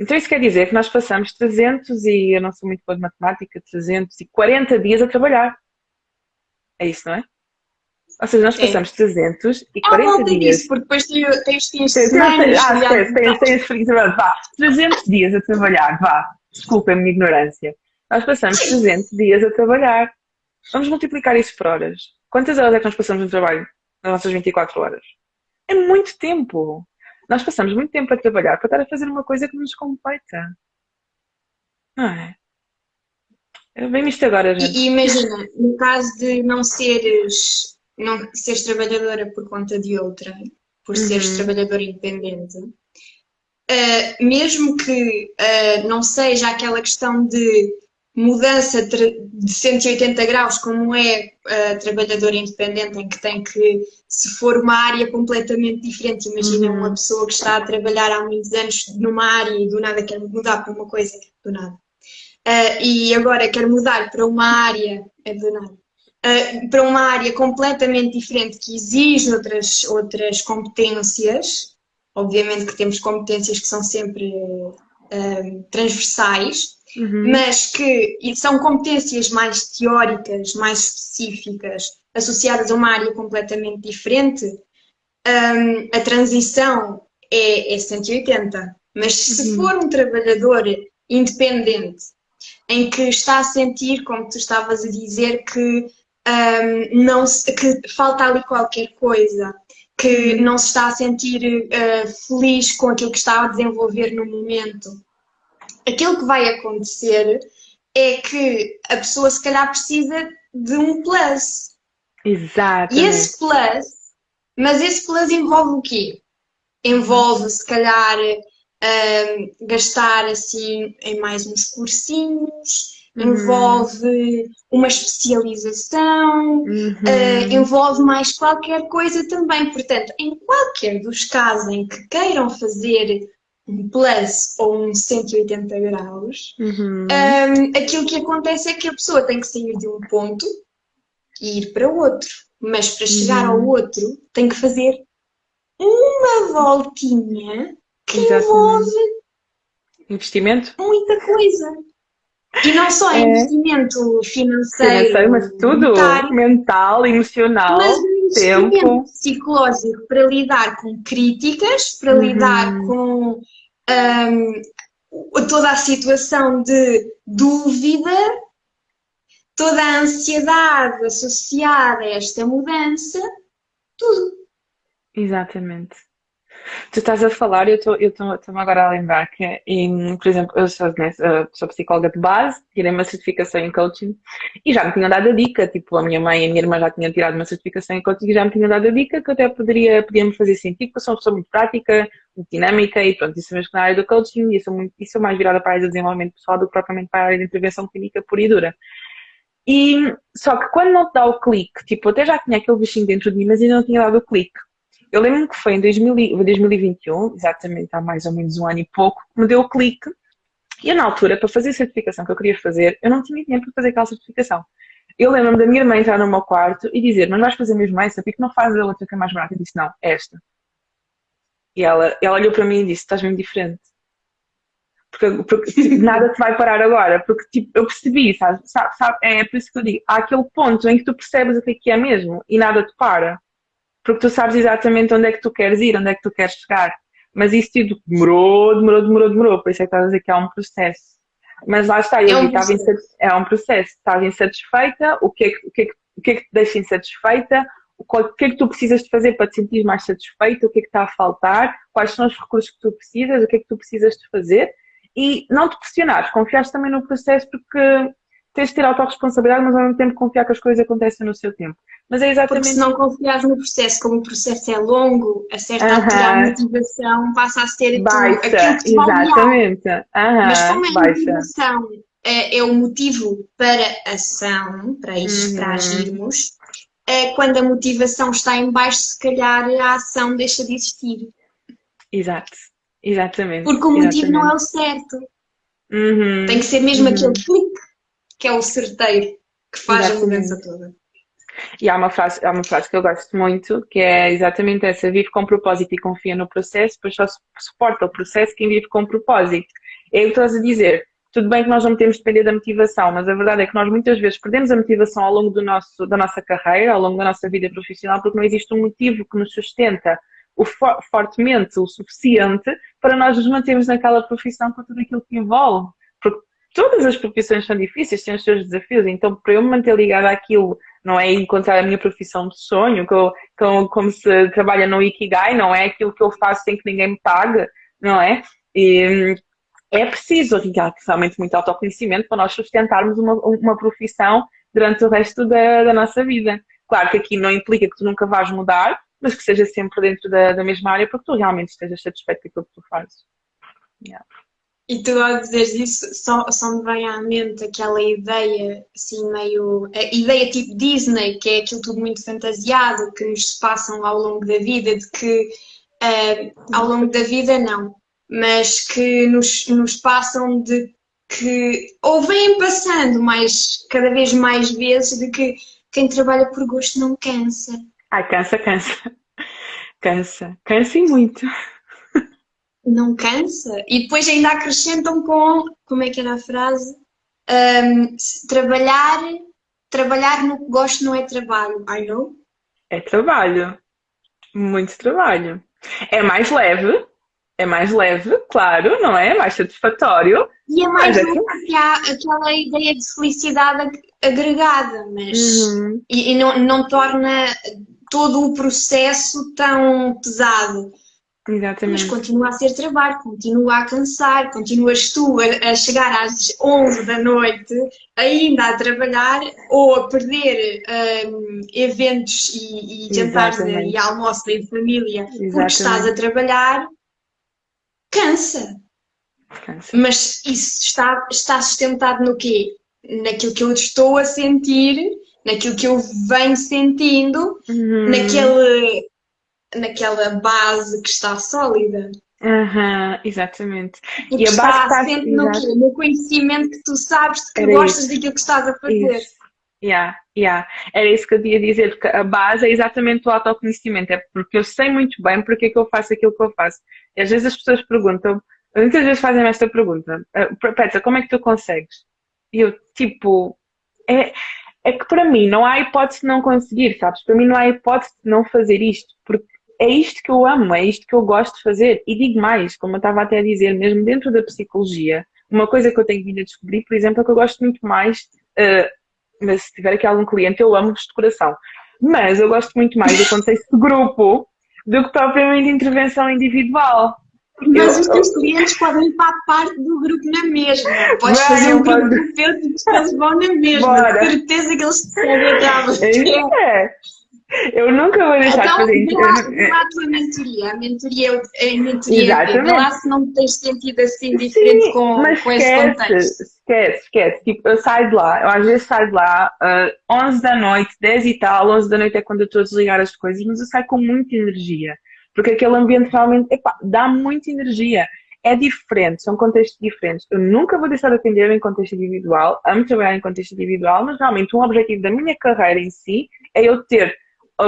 Então isso quer dizer que nós passamos 300 e, eu não sou muito boa de matemática, 340 dias a trabalhar. É isso, não é? Ou seja, nós passamos é. 340 ah, dias. Disso, porque depois tens de. Ah, tens, tens, tens, tens, vá, 300 dias a trabalhar, vá. Desculpa a minha ignorância. Nós passamos 300 dias a trabalhar. Vamos multiplicar isso por horas. Quantas horas é que nós passamos no trabalho nas nossas 24 horas? É muito tempo. Nós passamos muito tempo a trabalhar para estar a fazer uma coisa que nos completa. Não é? Vem isto agora, gente. E, imagina, no caso de não seres, não seres trabalhadora por conta de outra, por uhum. seres trabalhadora independente, uh, mesmo que uh, não seja aquela questão de mudança de 180 graus, como é a trabalhadora independente, em que tem que, se for uma área completamente diferente, imagina uhum. uma pessoa que está a trabalhar há muitos anos numa área e do nada quer mudar para uma coisa, do nada. Uh, e agora quer mudar para uma área, é do nada, uh, para uma área completamente diferente que exige outras, outras competências, obviamente que temos competências que são sempre uh, transversais, uhum. mas que são competências mais teóricas, mais específicas, associadas a uma área completamente diferente, um, a transição é, é 180. Mas se uhum. for um trabalhador independente, em que está a sentir, como tu estavas a dizer, que, um, não se, que falta ali qualquer coisa, que uhum. não se está a sentir uh, feliz com aquilo que está a desenvolver no momento, aquilo que vai acontecer é que a pessoa se calhar precisa de um plus. Exato. E esse plus, mas esse plus envolve o quê? Envolve se calhar um, gastar assim em mais uns cursinhos, uhum. envolve uma especialização, uhum. uh, envolve mais qualquer coisa também. Portanto, em qualquer dos casos em que queiram fazer um plus ou um 180 graus, uhum. um, aquilo que acontece é que a pessoa tem que sair de um ponto e ir para outro. Mas para chegar ao uhum. outro tem que fazer uma voltinha que Exatamente. envolve investimento? Muita coisa. E não só é. investimento financeiro, financeiro mas tudo mental, emocional, mas tempo psicológico para lidar com críticas, para uhum. lidar com um, toda a situação de dúvida, toda a ansiedade associada a esta mudança, tudo. Exatamente. Tu estás a falar, eu estou-me agora a lembrar que, por exemplo, eu sou, né, sou psicóloga de base, tirei uma certificação em coaching e já me tinham dado a dica, tipo, a minha mãe e a minha irmã já tinham tirado uma certificação em coaching e já me tinham dado a dica que até poderia, podia me fazer sentido, porque eu sou uma pessoa muito prática, muito dinâmica e pronto, isso mesmo na área do coaching e sou, muito, e sou mais virada para a área do desenvolvimento pessoal do que propriamente para a área de intervenção clínica pura e dura. E, só que quando não te dá o clique, tipo, até já tinha aquele bichinho dentro de mim, mas ainda não tinha dado o clique eu lembro-me que foi em 2000, 2021, exatamente há mais ou menos um ano e pouco, que me deu o clique. E eu, na altura, para fazer a certificação que eu queria fazer, eu não tinha dinheiro para fazer aquela certificação. Eu lembro-me da minha irmã entrar no meu quarto e dizer: Mas vais fazer mesmo essa? Porque não fazes a outra que é mais barata? Eu disse: Não, esta. E ela, ela olhou para mim e disse: Estás mesmo diferente. Porque, porque tipo, nada te vai parar agora. Porque tipo, eu percebi, sabe, sabe, sabe? É por isso que eu digo: há aquele ponto em que tu percebes o que é que é mesmo e nada te para porque tu sabes exatamente onde é que tu queres ir, onde é que tu queres chegar. Mas isso tudo demorou, demorou, demorou, demorou. Por isso é que estás a dizer que é um processo. Mas lá está, eu é um estava insatisfeita. É um processo. Estava insatisfeita, o que é que, o que, é que, o que, é que te deixa insatisfeita, o que é que tu precisas de fazer para te sentir mais satisfeita, o que é que está a faltar, quais são os recursos que tu precisas, o que é que tu precisas de fazer e não te pressionares, confiares também no processo porque tens de ter autorresponsabilidade, mas ao mesmo tempo confiar que as coisas acontecem no seu tempo. Mas é exatamente. Porque se não confiares no processo, como o processo é longo, a certa uh -huh. altura a motivação passa a ser baixa, aquilo que exatamente. Uh -huh. Mas como a baixa. motivação é, é, o motivo para ação, para, uh -huh. para agirmos, é quando a motivação está em baixo, se calhar a ação deixa de existir. Exato, exatamente. Porque o motivo exatamente. não é o certo. Uhum. Tem que ser mesmo uhum. aquele clique que é o certeiro que faz exatamente. a mudança toda. E há uma, frase, há uma frase que eu gosto muito, que é exatamente essa: vive com propósito e confia no processo, pois só suporta o processo quem vive com propósito. É o que estás a dizer. Tudo bem que nós não temos de depender da motivação, mas a verdade é que nós muitas vezes perdemos a motivação ao longo do nosso, da nossa carreira, ao longo da nossa vida profissional, porque não existe um motivo que nos sustenta o for, fortemente o suficiente para nós nos mantermos naquela profissão com tudo aquilo que envolve. Porque todas as profissões são difíceis, têm os seus desafios, então para eu me manter ligada àquilo não é encontrar a minha profissão de sonho, que eu, como, como se trabalha no Ikigai, não é aquilo que eu faço sem que ninguém me pague, não é? E é preciso realmente muito autoconhecimento para nós sustentarmos uma, uma profissão durante o resto da, da nossa vida. Claro que aqui não implica que tu nunca vais mudar, mas que seja sempre dentro da, da mesma área porque tu realmente estejas satisfeito com aquilo que tu fazes. Yeah. E tu ao dizeres isso, só, só me vem à mente aquela ideia, assim, meio. A ideia tipo Disney, que é aquilo tudo muito fantasiado, que nos passam ao longo da vida, de que. Uh, ao longo da vida, não, mas que nos, nos passam de que. ou vêm passando mais, cada vez mais vezes, de que quem trabalha por gosto não cansa. Ai, cansa, cansa. Cansa. Cansa e muito não cansa. E depois ainda acrescentam com, como é que era a frase? Um, trabalhar, trabalhar no que gosto não é trabalho. I know. É trabalho. Muito trabalho. É mais leve, é mais leve, claro, não é? Mais satisfatório. E é mais leve é que há aquela ideia de felicidade agregada, mas uhum. e, e, não, não torna todo o processo tão pesado. Exatamente. Mas continua a ser trabalho, continua a cansar, continuas tu a, a, chegar às 11 da noite ainda a trabalhar ou a perder um, eventos e, e jantares e almoços em família Exatamente. porque estás a trabalhar, cansa. cansa. Mas isso está, está sustentado no quê? Naquilo que eu estou a sentir, naquilo que eu venho sentindo, uhum. naquele naquela base que está sólida. Uhum, exatamente. E, e a base está sempre no quê? No conhecimento que tu sabes que Era gostas isso. daquilo que estás a fazer. Isso. Yeah, yeah. Era isso que eu ia dizer, porque a base é exatamente o autoconhecimento, é porque eu sei muito bem porque é que eu faço aquilo que eu faço. E às vezes as pessoas perguntam, muitas vezes fazem esta pergunta, uh, Petra, como é que tu consegues? E eu, tipo, é, é que para mim não há hipótese de não conseguir, sabes? Para mim não há hipótese de não fazer isto, porque é isto que eu amo, é isto que eu gosto de fazer. E digo mais, como eu estava até a dizer, mesmo dentro da psicologia, uma coisa que eu tenho vindo a descobrir, por exemplo, é que eu gosto muito mais, uh, mas se tiver aqui algum cliente, eu amo-vos de coração. Mas eu gosto muito mais do contexto de grupo do que propriamente intervenção individual. Mas eu, os teus clientes podem ir para a parte do grupo na mesma. Podes fazer um grupo de eles vão na mesma. Bora. certeza que eles te seguem até à É. Eu nunca vou deixar então, de fazer isso. Então, lá a tua mentoria. A mentoria é a mentoria. Exatamente. lá se não tens sentido assim diferente Sim, com, mas com esquece, esse contexto. Esquece, esquece. Tipo, eu saio de lá, eu às vezes saio de lá uh, 11 da noite, 10 e tal, 11 da noite é quando eu estou a desligar as coisas, mas eu saio com muita energia. Porque aquele ambiente realmente, epá, dá muita energia. É diferente, são contextos diferentes. Eu nunca vou deixar de atender em contexto individual, amo trabalhar em contexto individual, mas realmente um objetivo da minha carreira em si é eu ter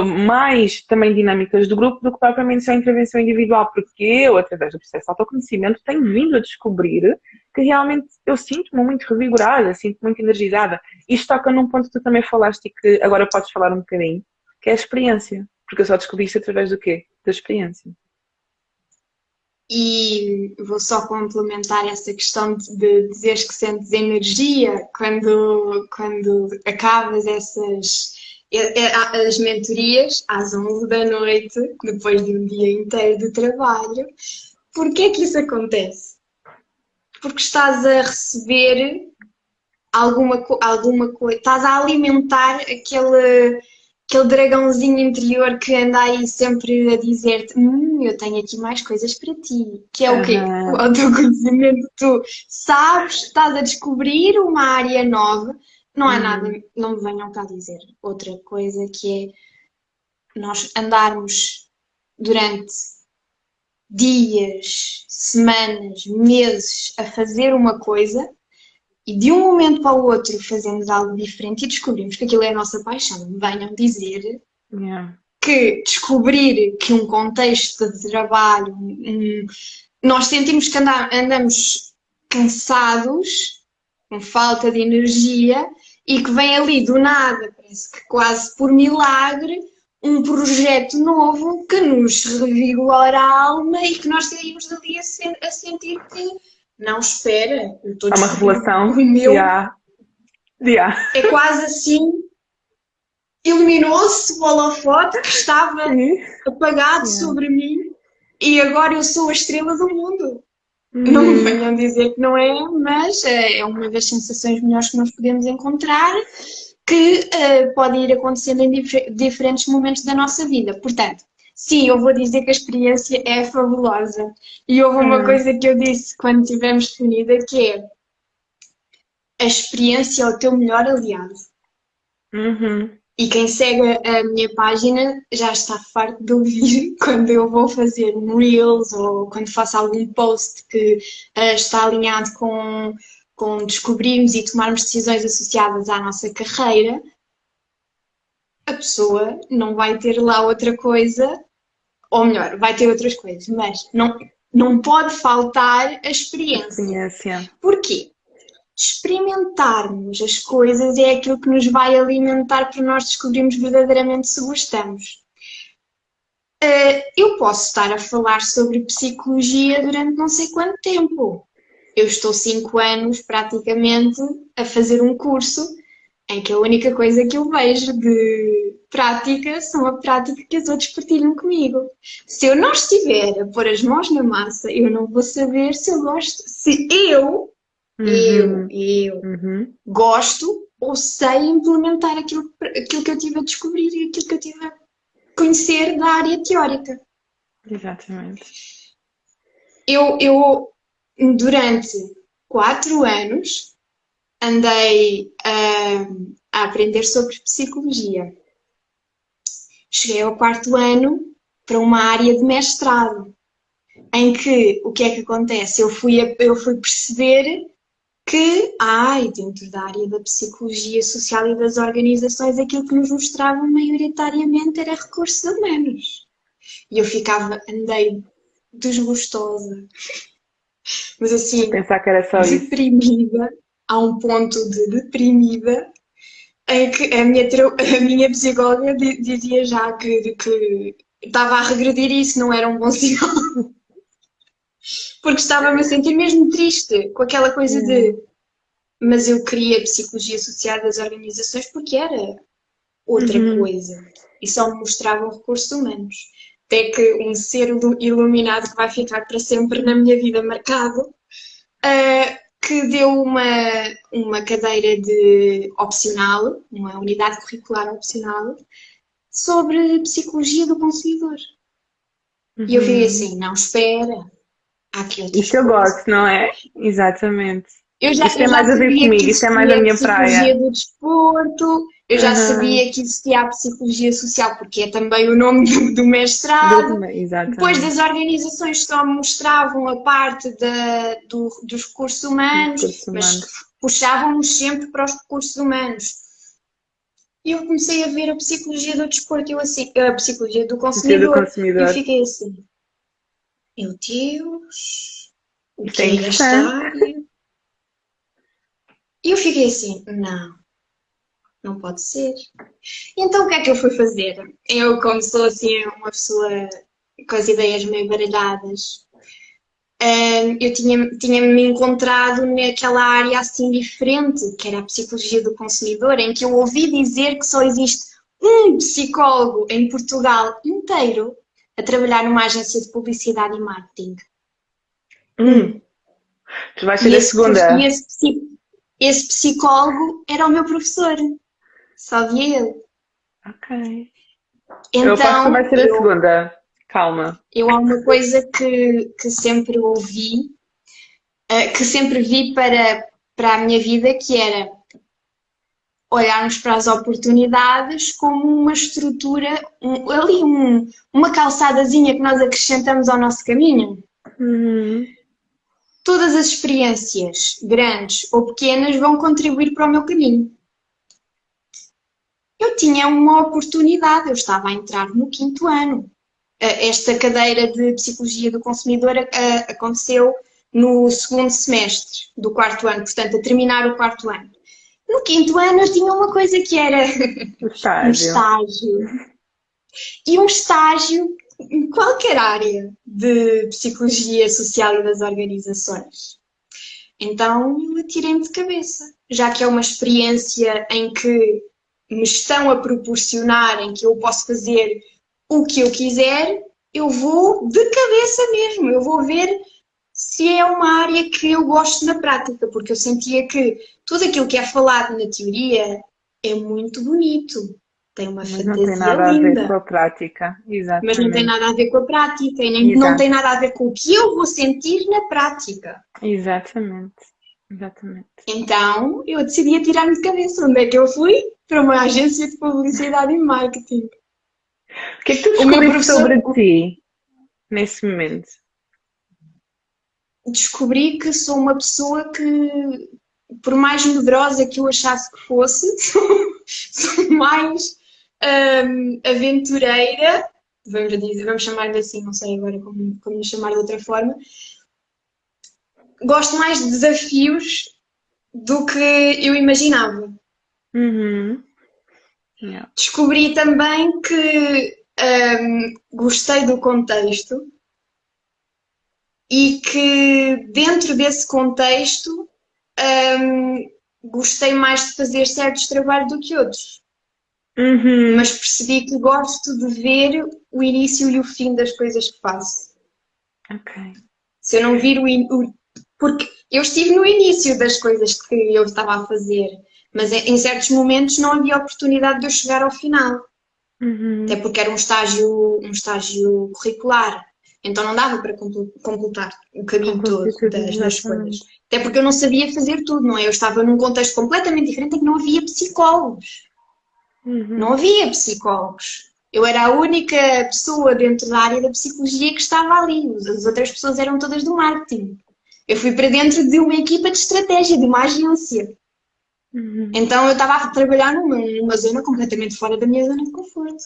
mais também dinâmicas do grupo do que propriamente só intervenção individual, porque eu, através do processo de autoconhecimento, tenho vindo a descobrir que realmente eu sinto-me muito revigorada, sinto-me muito energizada. Isto toca num ponto que tu também falaste e que agora podes falar um bocadinho, que é a experiência. Porque eu só descobri isso através do quê? Da experiência. E vou só complementar essa questão de dizeres que sentes energia quando, quando acabas essas as mentorias às 11 da noite, depois de um dia inteiro de trabalho. Porquê é que isso acontece? Porque estás a receber alguma, alguma coisa, estás a alimentar aquele, aquele dragãozinho interior que anda aí sempre a dizer-te hum, eu tenho aqui mais coisas para ti. Que é o quê? O autoconhecimento. Tu sabes, estás a descobrir uma área nova não há nada, uhum. não me venham cá dizer outra coisa que é nós andarmos durante dias, semanas, meses a fazer uma coisa e de um momento para o outro fazemos algo diferente e descobrimos que aquilo é a nossa paixão. Venham dizer yeah. que descobrir que um contexto de trabalho, um, nós sentimos que andamos cansados, com falta de energia e que vem ali do nada, parece que quase por milagre, um projeto novo que nos revigora a alma e que nós saímos dali a, a sentir que não espera, Há uma revelação. Meu yeah. Yeah. é quase assim. Iluminou-se o holofote que estava apagado yeah. sobre mim e agora eu sou a estrela do mundo. Não me hum. venham dizer que não é, mas eh, é uma das sensações melhores que nós podemos encontrar que uh, pode ir acontecendo em dif diferentes momentos da nossa vida. Portanto, sim, eu vou dizer que a experiência é fabulosa. E houve uma hum. coisa que eu disse quando estivemos reunida que é a experiência é o teu melhor aliado. Uhum. E quem segue a minha página já está farto de ouvir quando eu vou fazer um Reels ou quando faço algum post que uh, está alinhado com, com descobrirmos e tomarmos decisões associadas à nossa carreira, a pessoa não vai ter lá outra coisa, ou melhor, vai ter outras coisas, mas não, não pode faltar a experiência. experiência. Porquê? Experimentarmos as coisas é aquilo que nos vai alimentar para nós descobrirmos verdadeiramente se gostamos. Uh, eu posso estar a falar sobre psicologia durante não sei quanto tempo. Eu estou cinco anos praticamente a fazer um curso em que a única coisa que eu vejo de prática são a prática que os outros partilham comigo. Se eu não estiver a pôr as mãos na massa, eu não vou saber se eu gosto, se eu, Uhum. eu, eu Uhum. gosto ou sei implementar aquilo, aquilo que eu tive a descobrir e aquilo que eu tive a conhecer da área teórica. Exatamente. Eu, eu durante quatro anos, andei a aprender sobre psicologia. Cheguei ao quarto ano para uma área de mestrado, em que o que é que acontece? Eu fui, eu fui perceber que, ai, dentro da área da psicologia social e das organizações, aquilo que nos mostravam maioritariamente era recursos humanos. E eu ficava, andei desgostosa, mas assim, só isso. deprimida, a um ponto de deprimida, em que a minha, a minha psicóloga di- dizia já que, que estava a regredir e isso não era um bom sinal. Porque estava-me a sentir mesmo triste com aquela coisa de. Mas eu queria psicologia social das organizações porque era outra Uhum. coisa e só me mostravam recursos humanos. Até que um ser ilu- iluminado que vai ficar para sempre na minha vida marcado ah, que deu uma, uma cadeira de opcional, uma unidade curricular opcional, sobre psicologia do consumidor. E eu fiquei Uhum. assim, não, espera, há aqui outras Isto eu gosto, não é? Exatamente. Eu já, Isto tem eu já mais a ver comigo, isto é mais a minha psicologia praia. do desporto, eu já Uhum. sabia que existia a psicologia social, porque é também o nome do, do mestrado. Depois Exatamente. das organizações só mostravam a parte da, do- dos recursos humanos, Recursos mas humanos. puxavam-nos sempre para os recursos humanos. E eu comecei a ver a psicologia do desporto, eu assim, a psicologia do Ser do consumidor, e consumidor. fiquei assim, meu Deus, o que é área? E eu fiquei assim, não, não pode ser. Então o que é que eu fui fazer? Eu, como sou assim uma pessoa com as ideias meio baralhadas, hum, eu tinha- tinha-me encontrado naquela área assim diferente, que era a psicologia do consumidor, em que eu ouvi dizer que só existe um psicólogo em Portugal inteiro a trabalhar numa agência de publicidade e marketing. Hum. Tu vais ser E a esse, segunda. esse esse psicólogo era o meu professor, só via ele. Ok. Eu aposto que Então, vais ser a eu- segunda. Calma. Eu há uma coisa que, que sempre ouvi, eh, que sempre vi para, para a minha vida, que era olharmos para as oportunidades como uma estrutura, um- ali um- uma calçadazinha que nós acrescentamos ao nosso caminho. Uhum. Todas as experiências, grandes ou pequenas, vão contribuir para o meu caminho. Eu tinha uma oportunidade, eu estava a entrar no quinto ano. Esta cadeira de Psicologia do Consumidor aconteceu no segundo semestre do quarto ano, portanto, a terminar o quarto ano. No quinto ano eu tinha uma coisa que era O um estágio. estágio. E um estágio em qualquer área de psicologia social e das organizações. Então eu atirei-me de cabeça, já que é uma experiência em que me estão a proporcionar, em que eu posso fazer o que eu quiser, eu vou de cabeça mesmo, eu vou ver se é uma área que eu gosto na prática, porque eu sentia que tudo aquilo que é falado na teoria é muito bonito, tem uma Mas não tem fantasia nada a ver linda, com a prática. Exatamente. mas não tem nada a ver com a prática e nem, não Exato. tem nada a ver com o que eu vou sentir na prática. Exatamente. Exatamente. Então eu decidi atirar-me de cabeça. Onde é que eu fui? Para uma agência de publicidade e marketing. O que é que tu descobriste professor- sobre ti nesse momento? Descobri que sou uma pessoa que, por mais medrosa que eu achasse que fosse, sou mais hum, aventureira, vamos, dizer, vamos chamar-lhe assim, não sei agora como, como chamar de outra forma. Gosto mais de desafios do que eu imaginava. Uhum. Yeah. Descobri também que hum, gostei do contexto e que dentro desse contexto hum, gostei mais de fazer certos trabalhos do que outros. Uhum. Mas percebi que gosto de ver o início e o fim das coisas que faço. Ok. Se eu não vir o, in- o- Porque eu estive no início das coisas que eu estava a fazer, mas em, em certos momentos não havia oportunidade de eu chegar ao final. Uhum. Até porque era um estágio, um estágio curricular. Então não dava para compl- completar o caminho todo das, das coisas. Até porque eu não sabia fazer tudo, não é? Eu estava num contexto completamente diferente em que não havia psicólogos. Uhum. Não havia psicólogos. Eu era a única pessoa dentro da área da psicologia que estava ali. As outras pessoas eram todas do marketing. Eu fui para dentro de uma equipa de estratégia, de uma agência. Uhum. Então eu estava a trabalhar numa, numa zona completamente fora da minha zona de conforto.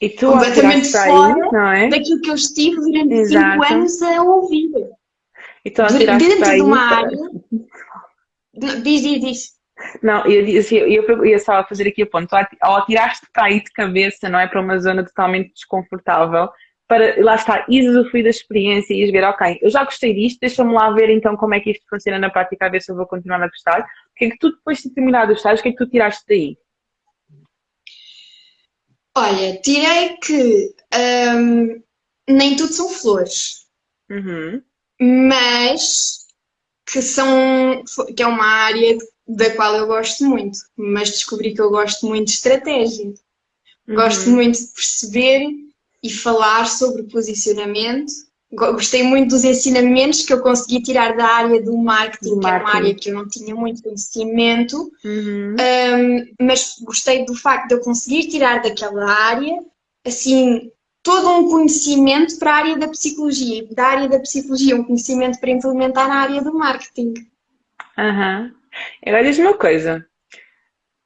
E tu Completamente para aí, fora não é? Daquilo que eu estive durante Exato. cinco anos a ouvir. E tu Dentro aí, de uma área. Diz, diz, diz. Não, eu, disse- eu, eu ia só fazer aqui a ponto. Ao atiraste para aí de cabeça, não é? Para uma zona totalmente desconfortável, para lá está, usufruir da experiência e ver, ok, eu já gostei disto, deixa-me lá ver então como é que isto funciona na prática, a ver se eu vou continuar a gostar. O que é que tu, depois de terminar os estágios, o que é que tu tiraste daí? Olha, tirei que hum, nem tudo são flores. Uhum. mas que são que é uma área da qual eu gosto muito, mas descobri que eu gosto muito de estratégia. Gosto Uhum. muito de perceber e falar sobre posicionamento. Go- Gostei muito dos ensinamentos que eu consegui tirar da área do marketing, Do que era uma marketing. área que eu não tinha muito conhecimento, Uhum. um, mas gostei do facto de eu conseguir tirar daquela área, assim, todo um conhecimento para a área da psicologia, da área da psicologia um conhecimento para implementar na área do marketing. Aham. Agora diz-me uma coisa.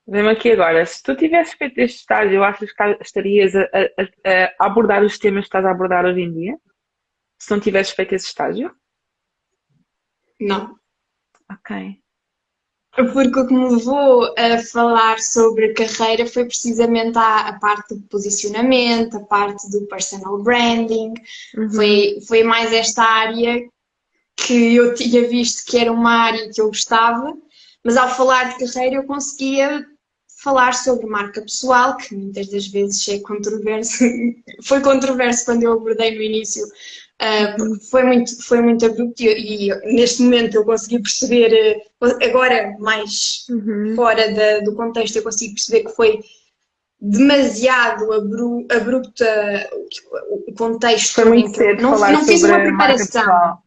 Vem-me aqui agora. Se tu tivesses feito este estágio, achas que estarias a, a- a abordar os temas que estás a abordar hoje em dia? Se não tivesses feito esse estágio? Não. Ok. Porque o que me levou a falar sobre carreira foi precisamente a, a parte do posicionamento, a parte do personal branding, Uhum. Foi, foi mais esta área que eu tinha visto que era uma área que eu gostava, mas ao falar de carreira eu conseguia falar sobre marca pessoal, que muitas das vezes é controverso. Foi controverso quando eu abordei no início, ah, porque foi muito, foi muito abrupto e, e neste momento eu consegui perceber, eh, agora mais Uhum. fora da- do contexto, eu consigo perceber que foi demasiado abru, abrupta o- contexto Foi muito cedo não, falar não fiz uma preparação.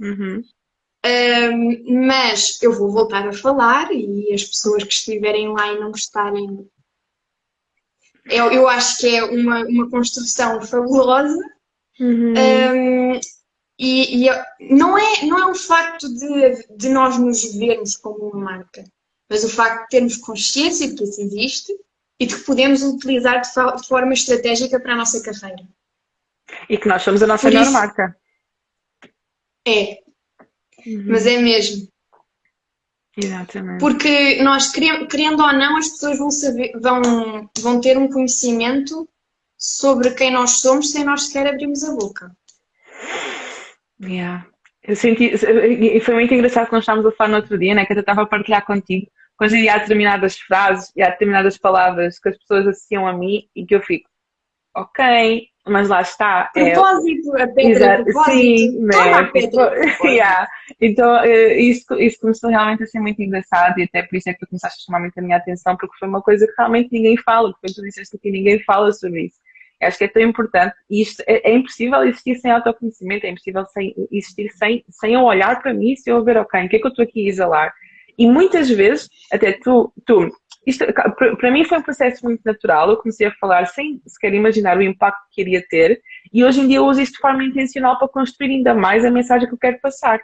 Uhum. Mas eu vou voltar a falar e as pessoas que estiverem lá e não gostarem, eu, eu acho que é uma, uma construção fabulosa. Uhum. Ahm, e e não, é, não é o facto de, de nós nos vermos como uma marca, mas o facto de termos consciência de que isso existe e de que podemos utilizar de, fa- de forma estratégica para a nossa carreira. E que nós somos a nossa Por melhor isso- marca. É, Uhum. mas é mesmo. Exatamente. Porque nós, querendo, querendo ou não, as pessoas vão, saber, vão, vão ter um conhecimento sobre quem nós somos sem nós sequer abrirmos a boca. Yeah. Eu senti, e foi muito engraçado quando estávamos a falar no outro dia, né, que eu estava a partilhar contigo, quando há determinadas frases e há determinadas palavras que as pessoas associam a mim e que eu fico, ok, mas lá está. é- Propósito, a pedra Exato, propósito. sim, né? a pedra Tipo, propósito. yeah. Então, eh, isso, isso começou realmente a ser muito engraçado e até por isso é que tu começaste a chamar muito a minha atenção, porque foi uma coisa que realmente ninguém fala, que foi tu disseste que ninguém fala sobre isso. Acho que é tão importante e isto é, é impossível existir sem autoconhecimento, é impossível sem, existir sem, sem eu olhar para mim, sem eu ver, ok, o que é que eu estou aqui a exalar? E muitas vezes, até tu, tu isto, para mim foi um processo muito natural. Eu comecei a falar sem sequer imaginar o impacto que iria ter, e hoje em dia eu uso isto de forma intencional para construir ainda mais a mensagem que eu quero passar.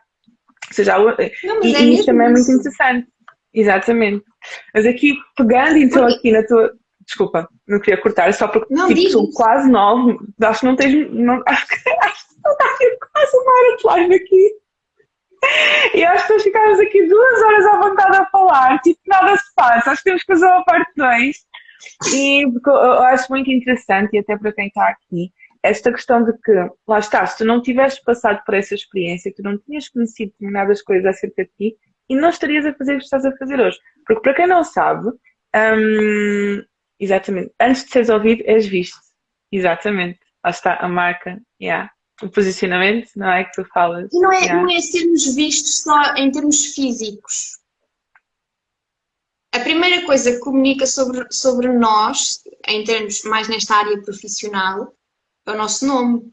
Ou seja, eu- Não, e, é mesmo também é muito interessante. Exatamente. Mas aqui, pegando então aqui na tua. Desculpa, não queria cortar, só porque Não, tipo, são quase nove, acho que não tens. Não, acho que não está aqui quase uma hora de live aqui. E acho que nós ficámos aqui duas horas à vontade a falar, tipo, nada se passa. Acho que temos que fazer uma parte 2. E eu acho muito interessante, e até para quem está aqui, esta questão de que, lá está, se tu não tivesses passado por essa experiência, tu não tinhas conhecido determinadas coisas acerca de ti, e não estarias a fazer o que estás a fazer hoje. Porque para quem não sabe, hum, exatamente, antes de seres ouvido, és visto. Exatamente. Lá está a marca, yeah. o posicionamento, não é que tu falas. E não é, yeah. não é sermos vistos só em termos físicos. A primeira coisa que comunica sobre, sobre nós, em termos mais nesta área profissional, é o nosso nome.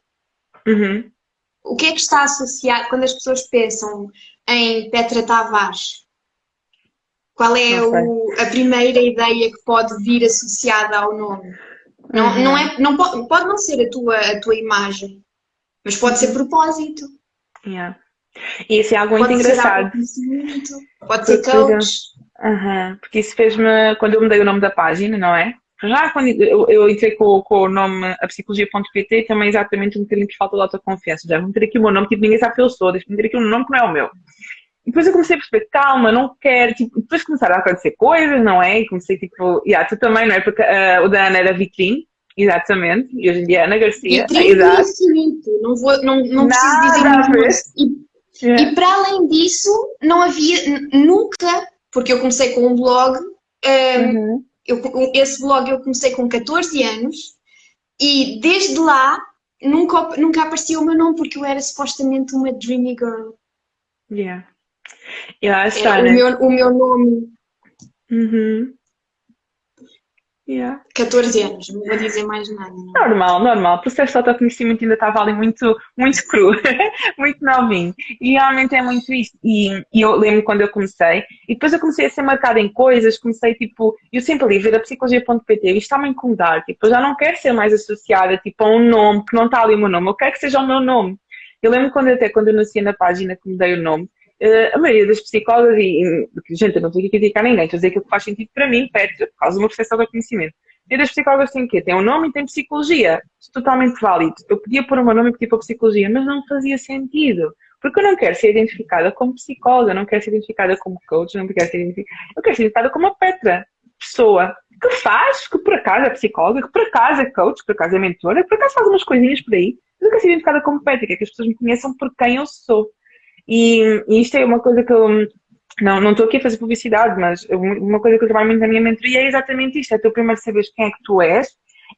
Uhum. O que é que está associado quando as pessoas pensam em Petra Tavares? Qual é o- a primeira ideia que pode vir associada ao nome? Não, Uhum. não é, não pode, pode não ser a tua, a tua imagem, mas pode ser propósito, Yeah. E isso é algo muito pode engraçado. autoconhecimento, pode ser coach. Aham, Porque isso fez-me, quando eu mudei o nome da página, não é? Já quando eu, eu entrei com, com o nome a psicologia.pt, também exatamente um bocadinho por falta de autoconfiança. Já vou meter aqui o meu nome, tipo, ninguém sabe quem eu sou, deixa-me meter aqui um nome que não é o meu. E depois eu comecei a perceber, calma, não quero, tipo, depois começaram a acontecer coisas, não é? E comecei, tipo, yeah, tu também, não é? Porque ah, o da Ana era vitrine, exatamente, e hoje em dia é Ana Garcia, E trigo exato. infinito, não, vou, não, não preciso Nada dizer a muito ver. mais. E, Yeah. e para além disso, não havia nunca, porque eu comecei com um blog, ehm, Uhum. eu- esse blog eu comecei com 14 anos e desde lá nunca, nunca aparecia o meu nome porque eu era supostamente uma dreamy girl. Yeah. E lá está, Era o, né? meu, o meu nome, Uhum. Yeah. 14 anos, não vou dizer mais nada. não. Normal, normal. O processo de autoconhecimento ainda estava ali muito, muito cru, muito novinho. E realmente é muito isto. E, e eu lembro quando eu comecei, e depois eu comecei a ser marcada em coisas, comecei tipo, eu sempre ali ver a psicologia.pt e está-me a incomodar. Tipo, eu já não quero ser mais associada tipo, a um nome que não está ali o meu nome, eu quero que seja o meu nome. Eu lembro quando até quando eu nasci na página que me dei o nome, a maioria das psicólogas, e, gente, eu não estou aqui a criticar ninguém, estou a dizer aquilo que faz sentido para mim, Petra, por causa do meu processo de autoconhecimento. E das psicólogas têm o quê? Tem um nome e tem psicologia. É totalmente válido. Eu podia pôr o meu nome e pedir para psicologia, mas não fazia sentido. Porque eu não quero ser identificada como psicóloga, não quero ser identificada como coach, não quero ser identificada. Eu quero ser identificada como uma Petra, pessoa que faz, que por acaso é psicóloga, que por acaso é coach, que por acaso é mentora, que por acaso faz umas coisinhas por aí. Mas eu quero ser identificada como Petra, que é que as pessoas me conheçam por quem eu sou. E, e isto é uma coisa que eu não não estou aqui a fazer publicidade, mas uma coisa que eu trabalho muito na minha mentoria é exatamente isto: é tu primeiro saberes quem é que tu és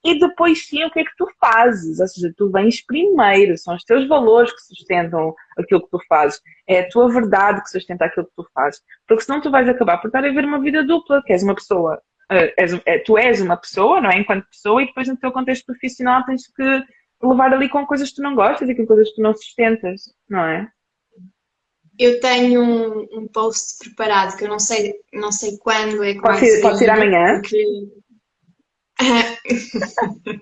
e depois sim o que é que tu fazes. Ou seja, tu vens primeiro, são os teus valores que sustentam aquilo que tu fazes, é a tua verdade que sustenta aquilo que tu fazes. Porque senão tu vais acabar por estar a ver uma vida dupla, que és uma pessoa. eh, és- é, tu és uma pessoa, não é? Enquanto pessoa, e depois no teu contexto profissional tens que levar ali com coisas que tu não gostas e com coisas que tu não sustentas, não é? Eu tenho um, um post preparado que eu não sei, não sei quando é que Pode pode ser amanhã? porque-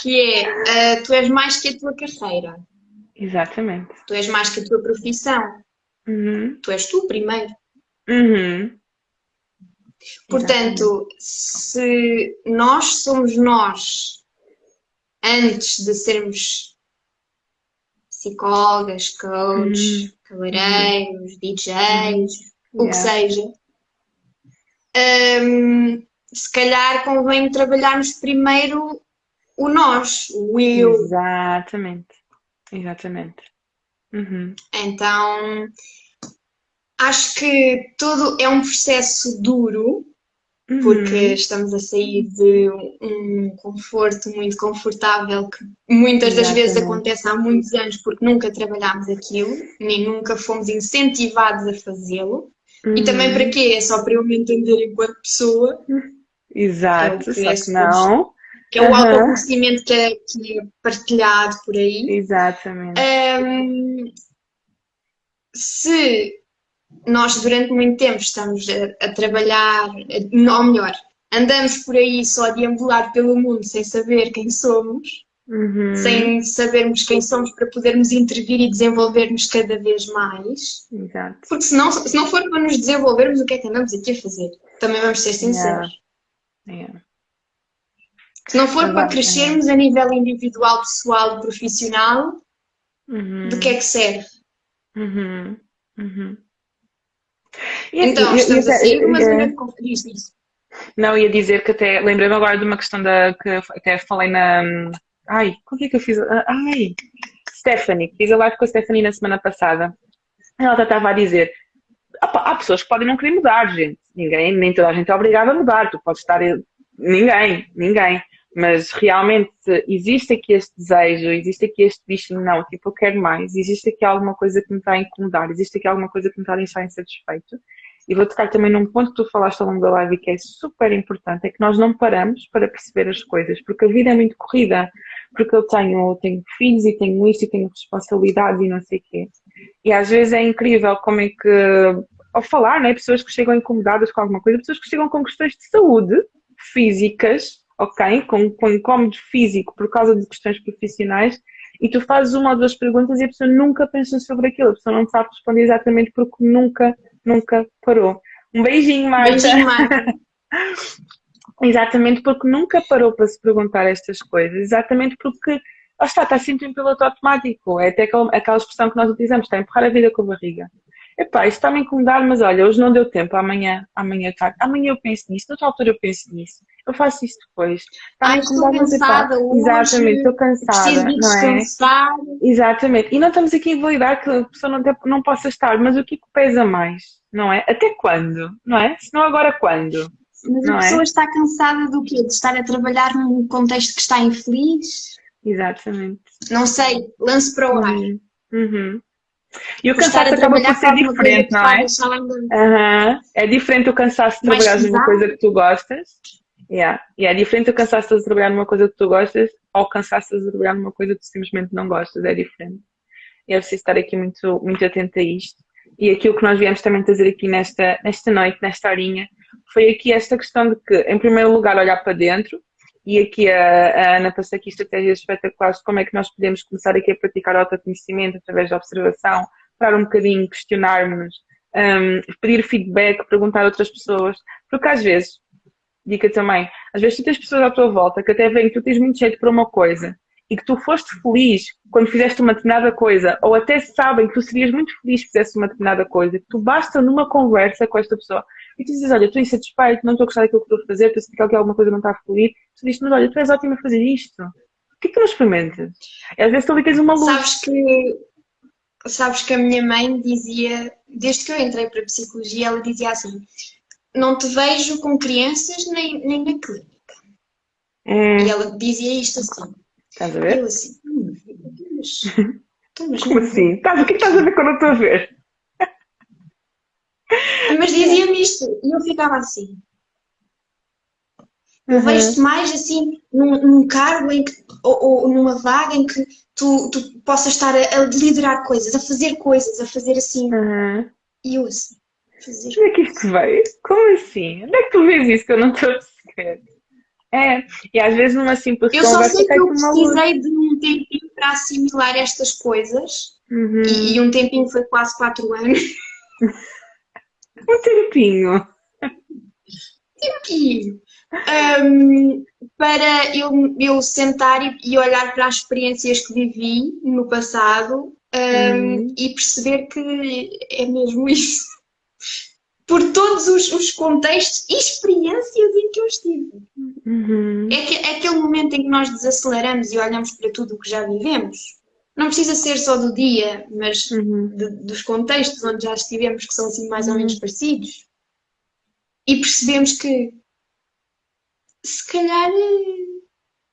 que é ah, tu és mais que a tua carreira, Exatamente. tu és mais que a tua profissão, Uhum. tu és tu primeiro. Uhum. Portanto, se nós somos nós antes de sermos psicólogas, coaches, Uhum. cabeleireiros, DJs, o que seja, hum, se calhar convém trabalharmos primeiro o nós, o eu. Exatamente. Exatamente. Uhum. Então, acho que todo é um processo duro, porque Uhum. estamos a sair de um conforto muito confortável que muitas das vezes Exatamente. acontece há muitos anos porque nunca trabalhámos aquilo, nem nunca fomos incentivados a fazê-lo. E também Uhum. para quê? É só para eu me entender enquanto pessoa, Exato, É o que só é que não. que é o Aham. autoconhecimento que é, que é partilhado por aí. Exatamente. Hum, se nós durante muito tempo estamos a, a trabalhar, ou melhor, andamos por aí só a deambular pelo mundo sem saber quem somos, Uhum. sem sabermos quem somos para podermos intervir e desenvolvermos cada vez mais, Exato. porque se não, se não for para nos desenvolvermos, o que é que andamos aqui a fazer? Também vamos ser sinceros. Yeah. Se não for para Exato, crescermos a nível individual, pessoal e profissional, Uhum. do que é que serve? Uhum. Uhum. Assim, Então, estamos a eu- sair uma eu- zona de conforto. Diz, diz. Não, ia dizer que até lembrei-me agora de uma questão da que até falei na. Ai, como é que eu fiz? Ah, Ai, Stephanie, fiz a live com a Stephanie na semana passada. Ela estava a dizer: há pessoas que podem não querer mudar, gente. Ninguém, nem toda a gente é obrigada a mudar. Tu podes estar. Ninguém, ninguém. Mas realmente existe aqui este desejo, existe aqui este bichinho, não, tipo, eu quero mais, existe aqui alguma coisa que me está a incomodar, existe aqui alguma coisa que me está a deixar insatisfeito. E vou tocar também num ponto que tu falaste ao longo da live que é super importante, é que nós não paramos para perceber as coisas, porque a vida é muito corrida, porque eu tenho, tenho filhos e tenho isto e tenho responsabilidade e não sei o quê. E às vezes é incrível como é que, ao falar, né, pessoas que chegam incomodadas com alguma coisa, pessoas que chegam com questões de saúde físicas, ok, com, com incómodo físico por causa de questões profissionais, e tu fazes uma ou duas perguntas e a pessoa nunca pensa sobre aquilo, a pessoa não sabe responder exatamente porque nunca, nunca parou. Um beijinho, Marta. Beijinho, Marta. exatamente porque nunca parou para se perguntar estas coisas, exatamente porque, lá está, está sempre em piloto automático, é até aquela, aquela expressão que nós utilizamos, está a empurrar a vida com a barriga. Epá, isto está-me a incomodar, mas olha, hoje não deu tempo, amanhã, amanhã tarde, amanhã eu penso nisso, noutra altura eu penso nisso, eu faço isso depois. Está estou cansada hoje, Exatamente, estou cansada, não é? Exatamente, e não estamos aqui a validar que a pessoa não, não possa estar, mas o que, é que pesa mais, não é? Até quando, não é? Se não agora quando? Mas não a pessoa é? está cansada do quê? De estar a trabalhar num contexto que está infeliz? Exatamente. Não sei, lance para o ar. Uhum. Uhum. E o cansaço acaba por ser diferente, não é? Uhum. É diferente o cansaço de trabalhar numa coisa que tu gostas. Yeah. E é diferente o cansaço de trabalhar numa coisa que tu gostas ou o cansaço de trabalhar numa coisa que tu simplesmente não gostas. É diferente. E é preciso estar aqui muito, muito atento a isto. E aquilo que nós viemos também trazer aqui nesta, nesta noite, nesta horinha, foi aqui esta questão de que, em primeiro lugar, olhar para dentro, e aqui a, a Ana passou aqui estratégias espetaculares de como é que nós podemos começar aqui a praticar autoconhecimento através da observação, parar um bocadinho, questionarmos, um, pedir feedback, perguntar a outras pessoas, porque às vezes, dica também, às vezes tu tens pessoas à tua volta que até veem que tu tens muito jeito para uma coisa e que tu foste feliz quando fizeste uma determinada coisa, ou até sabem que tu serias muito feliz se fizesse uma determinada coisa, que tu basta numa conversa com esta pessoa e tu dizes, olha, estou insatisfeito, não estou a gostar daquilo que estou a fazer, estou a sentir que alguma coisa não está a fluir, tu dizes, mas olha, tu és ótima a fazer isto. Por que que não experimentas? E às vezes tu ali tens uma luz. Sabes que, sabes que a minha mãe dizia, desde que eu entrei para a psicologia, ela dizia assim, não te vejo com crianças nem, nem na clínica. Hum. E ela dizia isto assim. Estás a ver? Eu assim, hum, mas, Como assim? Estás, o que estás a ver quando eu estou a ver? Mas dizia-me isto e eu ficava assim. Uhum. vejo-te mais assim num, num, cargo em que, ou, ou, numa vaga em que tu, tu possas estar a, a, liderar coisas, a fazer coisas, a fazer assim. Uhum. E eu assim. Fazer... Onde é que isto veio? Como assim? Onde é que tu vês isso que eu não estou a perceber? É, e às vezes numa simples Eu só sei que eu precisei de um tempinho para assimilar estas coisas uhum. e, e um tempinho foi quase quatro anos. Um tempinho. Tempinho. Um, para eu, eu sentar e, e, olhar para as experiências que vivi no passado um, uhum. e perceber que é mesmo isso. Por todos os, os contextos e experiências em que eu estive. Uhum. É, que, é aquele momento em que nós desaceleramos e olhamos para tudo o que já vivemos não precisa ser só do dia, mas uhum. de, dos contextos onde já estivemos que são assim mais ou menos uhum. parecidos. E percebemos que se calhar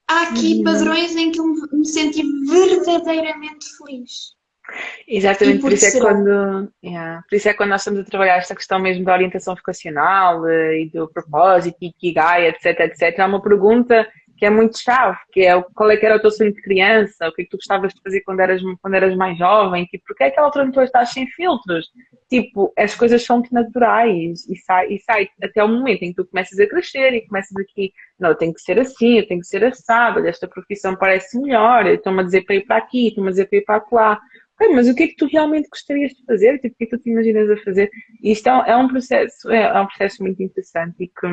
há aqui uhum. padrões em que eu me senti verdadeiramente feliz. Exatamente, por isso, é quando, yeah, por isso é quando nós estamos a trabalhar esta questão mesmo da orientação vocacional eh, e do propósito, e Ikigai, etc, etc. Há uma pergunta que é muito chave, que é qual é que era o teu sonho de criança, o que é que tu gostavas de fazer quando eras, quando eras mais jovem, tipo, porque é aquela altura onde tu estás sem filtros. Tipo, as coisas são naturais e sai, e sai até o momento em que tu começas a crescer e começas aqui, não, eu tenho que ser assim, eu tenho que ser assado, esta profissão parece melhor, estou-me a dizer para ir para aqui, estou-me a dizer para ir para lá. Mas o que é que tu realmente gostarias de fazer? Tipo, o que é que tu te imaginas a fazer? E isto é, é um processo, é, é um processo muito interessante e que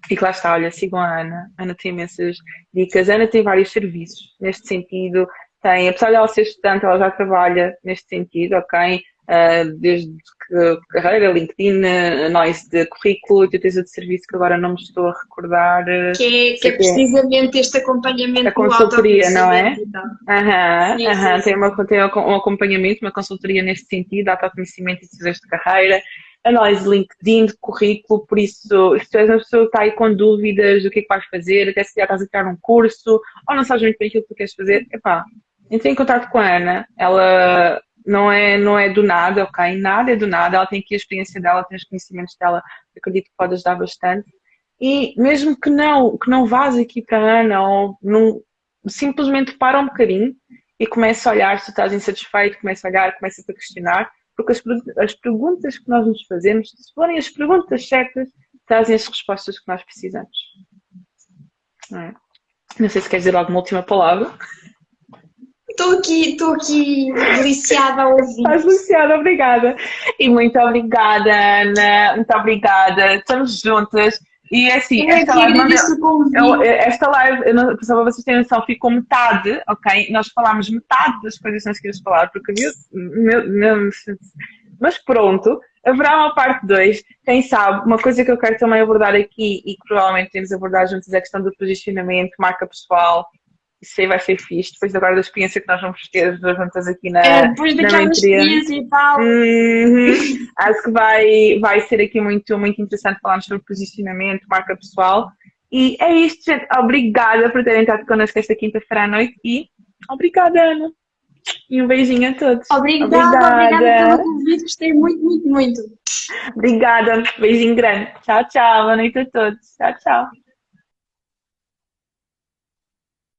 hum, e que lá está, olha, sigam a Ana. A Ana tem imensas dicas. A Ana tem vários serviços neste sentido. Tem, apesar de ela ser estudante, ela já trabalha neste sentido, ok? Uh, desde que carreira, LinkedIn, análise de currículo, de de serviço que agora não me estou a recordar. Que é, que é precisamente este acompanhamento. A consultoria, não é? Aham, sim, aham, sim, tem, uma, tem um acompanhamento, uma consultoria neste sentido, autoconhecimento e decisões de carreira análise de LinkedIn, de currículo, por isso, se tu és uma pessoa que está aí com dúvidas do que é que vais fazer, até se já estás a criar um curso, ou não sabes muito bem aquilo que tu queres fazer, epá, em contato com a Ana, ela não é, não é do nada, ok? Nada é do nada, ela tem aqui a experiência dela, tem os conhecimentos dela, acredito que pode ajudar bastante. E mesmo que não, que não vás aqui para a Ana, ou não, simplesmente para um bocadinho e começa a olhar se tu estás insatisfeito, começa a olhar, começa a questionar, porque as, as perguntas que nós nos fazemos, se forem as perguntas certas, trazem as respostas que nós precisamos. Não, é? não sei se queres dizer alguma última palavra. Estou aqui, estou aqui deliciada a ouvir. Estás deliciada, obrigada. E muito obrigada, Ana. Muito obrigada. Estamos juntas. E é assim, eu esta live, eu, esta live, eu não, só para vocês terem noção, ficou metade, ok? Nós falámos metade das coisas que nós queríamos falar, porque meu, meu, meu, mas pronto, haverá uma parte 2. Quem sabe, uma coisa que eu quero também abordar aqui e que provavelmente temos abordar juntos é a questão do posicionamento, marca pessoal, isso aí vai ser fixe, depois agora da experiência que nós vamos ter as duas juntas aqui na, é, depois daquela experiência e tal. Uhum. Acho que vai, vai ser aqui muito, muito interessante falarmos sobre posicionamento, marca pessoal. E é isto, gente. Obrigada por terem estado connosco esta quinta-feira à noite e obrigada, Ana. E um beijinho a todos. Obrigada, obrigada, obrigada pelo convite, gostei muito, muito, muito. Obrigada, beijinho grande. Tchau, tchau, boa noite a todos. Tchau, tchau.